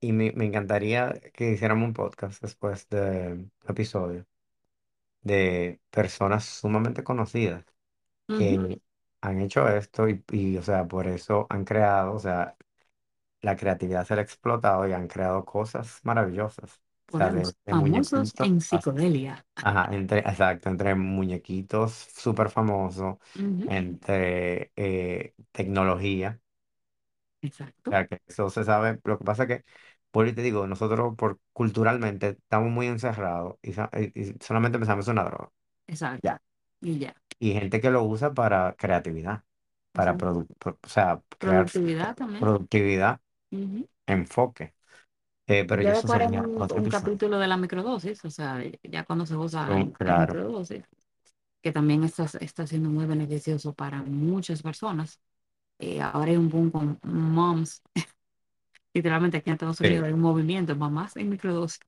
y me, me encantaría que hiciéramos un podcast después del episodio de personas sumamente conocidas Ujú, que han hecho esto y, y, o sea, por eso han creado, o sea, la creatividad se ha explotado y han creado cosas maravillosas. O sea, de, Podemos. de Famosos muñequitos, en hasta- psicodelia. ajá, entre, exacto, entre muñequitos súper famosos, Ujú, entre eh, tecnología. O Exacto, sea, que eso se sabe. Lo que pasa es que, por ahí te digo, nosotros por culturalmente estamos muy encerrados y, sa- y- y solamente pensamos en una droga. exacto. Ya. Y ya. Y gente que lo usa para creatividad, para Exacto. produ- pro- o sea, crear Productividad también. productividad, Ujú. enfoque. Eh, pero Ya ya eso después haremos sería un, otro un episodio. capítulo de la microdosis, o sea, ya cuando se usa Oh, en, en claro. microdosis, que también está, está siendo muy beneficioso para muchas personas. Eh, ahora hay un boom con moms, literalmente aquí en Estados Unidos hay un movimiento, mamás en microdosis,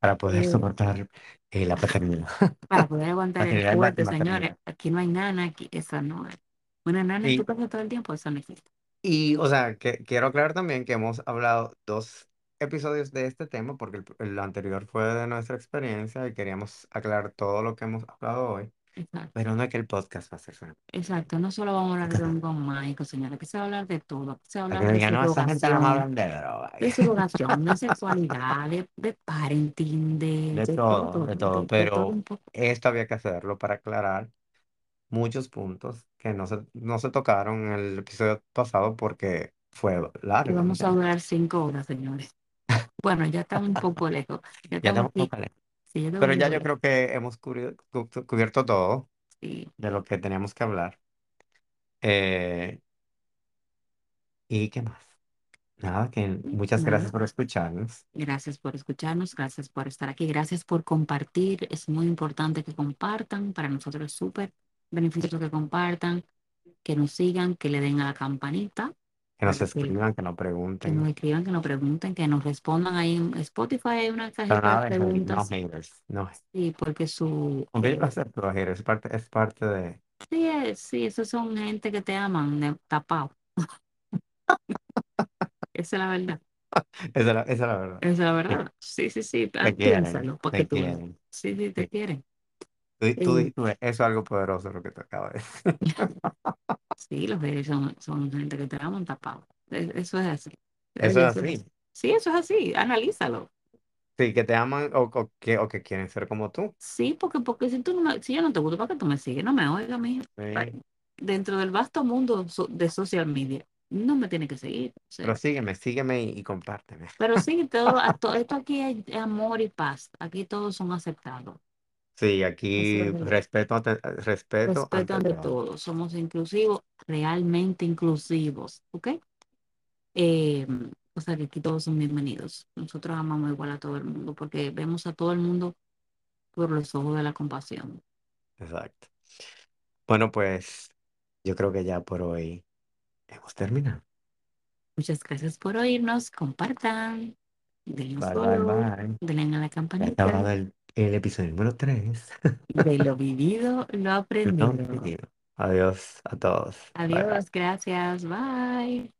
para poder eh, soportar eh, la paternidad. para poder aguantar el fuerte, señores. Aquí no hay nana, aquí, esa no es. Una nana en tu casa todo el tiempo, eso no existe. y, o sea, que quiero aclarar también que hemos hablado dos episodios de este tema, porque el, el anterior fue de nuestra experiencia y queríamos aclarar todo lo que hemos hablado hoy, Exacto. pero no es que el podcast va a ser solamente Exacto, no solo vamos a hablar de un con mágico, señores, aquí se va a hablar de todo, se va a que hablar no de digan, no, esa gente subrogación, hablan de droga. de subrogación, de sexualidad, de, de parenting, de, De de todo, todo, de todo, todo pero un poco. esto había que hacerlo para aclarar muchos puntos que no se, no se tocaron en el episodio pasado porque fue Y largo el vamos a durar cinco horas, señores. Bueno, ya estamos un poco lejos, ya Ya estamos estamos aquí, lejos. Sí, Pero ya yo creo que hemos cubri- cu- cu- cubierto todo sí. de lo que teníamos que hablar. Eh, ¿y qué más? Nada, que muchas gracias Nada, por escucharnos, gracias por escucharnos, gracias por estar aquí, gracias por compartir, es muy importante que compartan, para nosotros es súper beneficioso que compartan, que nos sigan, que le den a la campanita que nos escriban, que nos que nos pregunten. escriban, que nos pregunten, que nos respondan ahí en Spotify, hay una cajita de hate, no preguntas. haters, no. Sí, porque su... Eh, los haters, es parte, es parte de... sí, eh, sí, esos son gente que te aman, de, tapado. Esa es la verdad. Esa es la, esa es la verdad. Esa es la verdad. Sí, sí, sí. ah, Te quieren, Piénsalo, para que te tú quieren. Sí, sí, te Sí. quieren. Tú, tú, Eh, tú- eso es algo poderoso lo que te acabo de decir. sí, los haters son, son gente que te aman tapado. E- Eso es así. Eso es así. Sí, eso es así. Analízalo. Sí, que te aman o, o que, o que quieren ser como tú. Sí, porque, porque si tú no me- si yo no te gusto, ¿para qué tú me sigues? No me oigas, mija. Sí. Dentro del vasto mundo de social media, no me tiene que seguir. O Pero sea, sígueme, sígueme y, y compárteme. pero sí, todo, a to- esto aquí es amor y paz. Aquí todos son aceptados. Sí, Eso aquí es verdad. respeto, ante- respeto Respeto ante ante todo. todo. Somos inclusivos, realmente inclusivos. ¿Ok? Eh, o sea que aquí todos son bienvenidos. Nosotros amamos igual a todo el mundo porque vemos a todo el mundo por los ojos de la compasión. Exacto. Bueno, pues yo creo que ya por hoy hemos terminado. Muchas gracias por oírnos. Compartan. Denle Bye, bye, follow. bye. Denle a la Ya campanita. El episodio número 3. De lo vivido, lo aprendido. Adiós a todos. Bye, bye. Adiós, gracias, bye.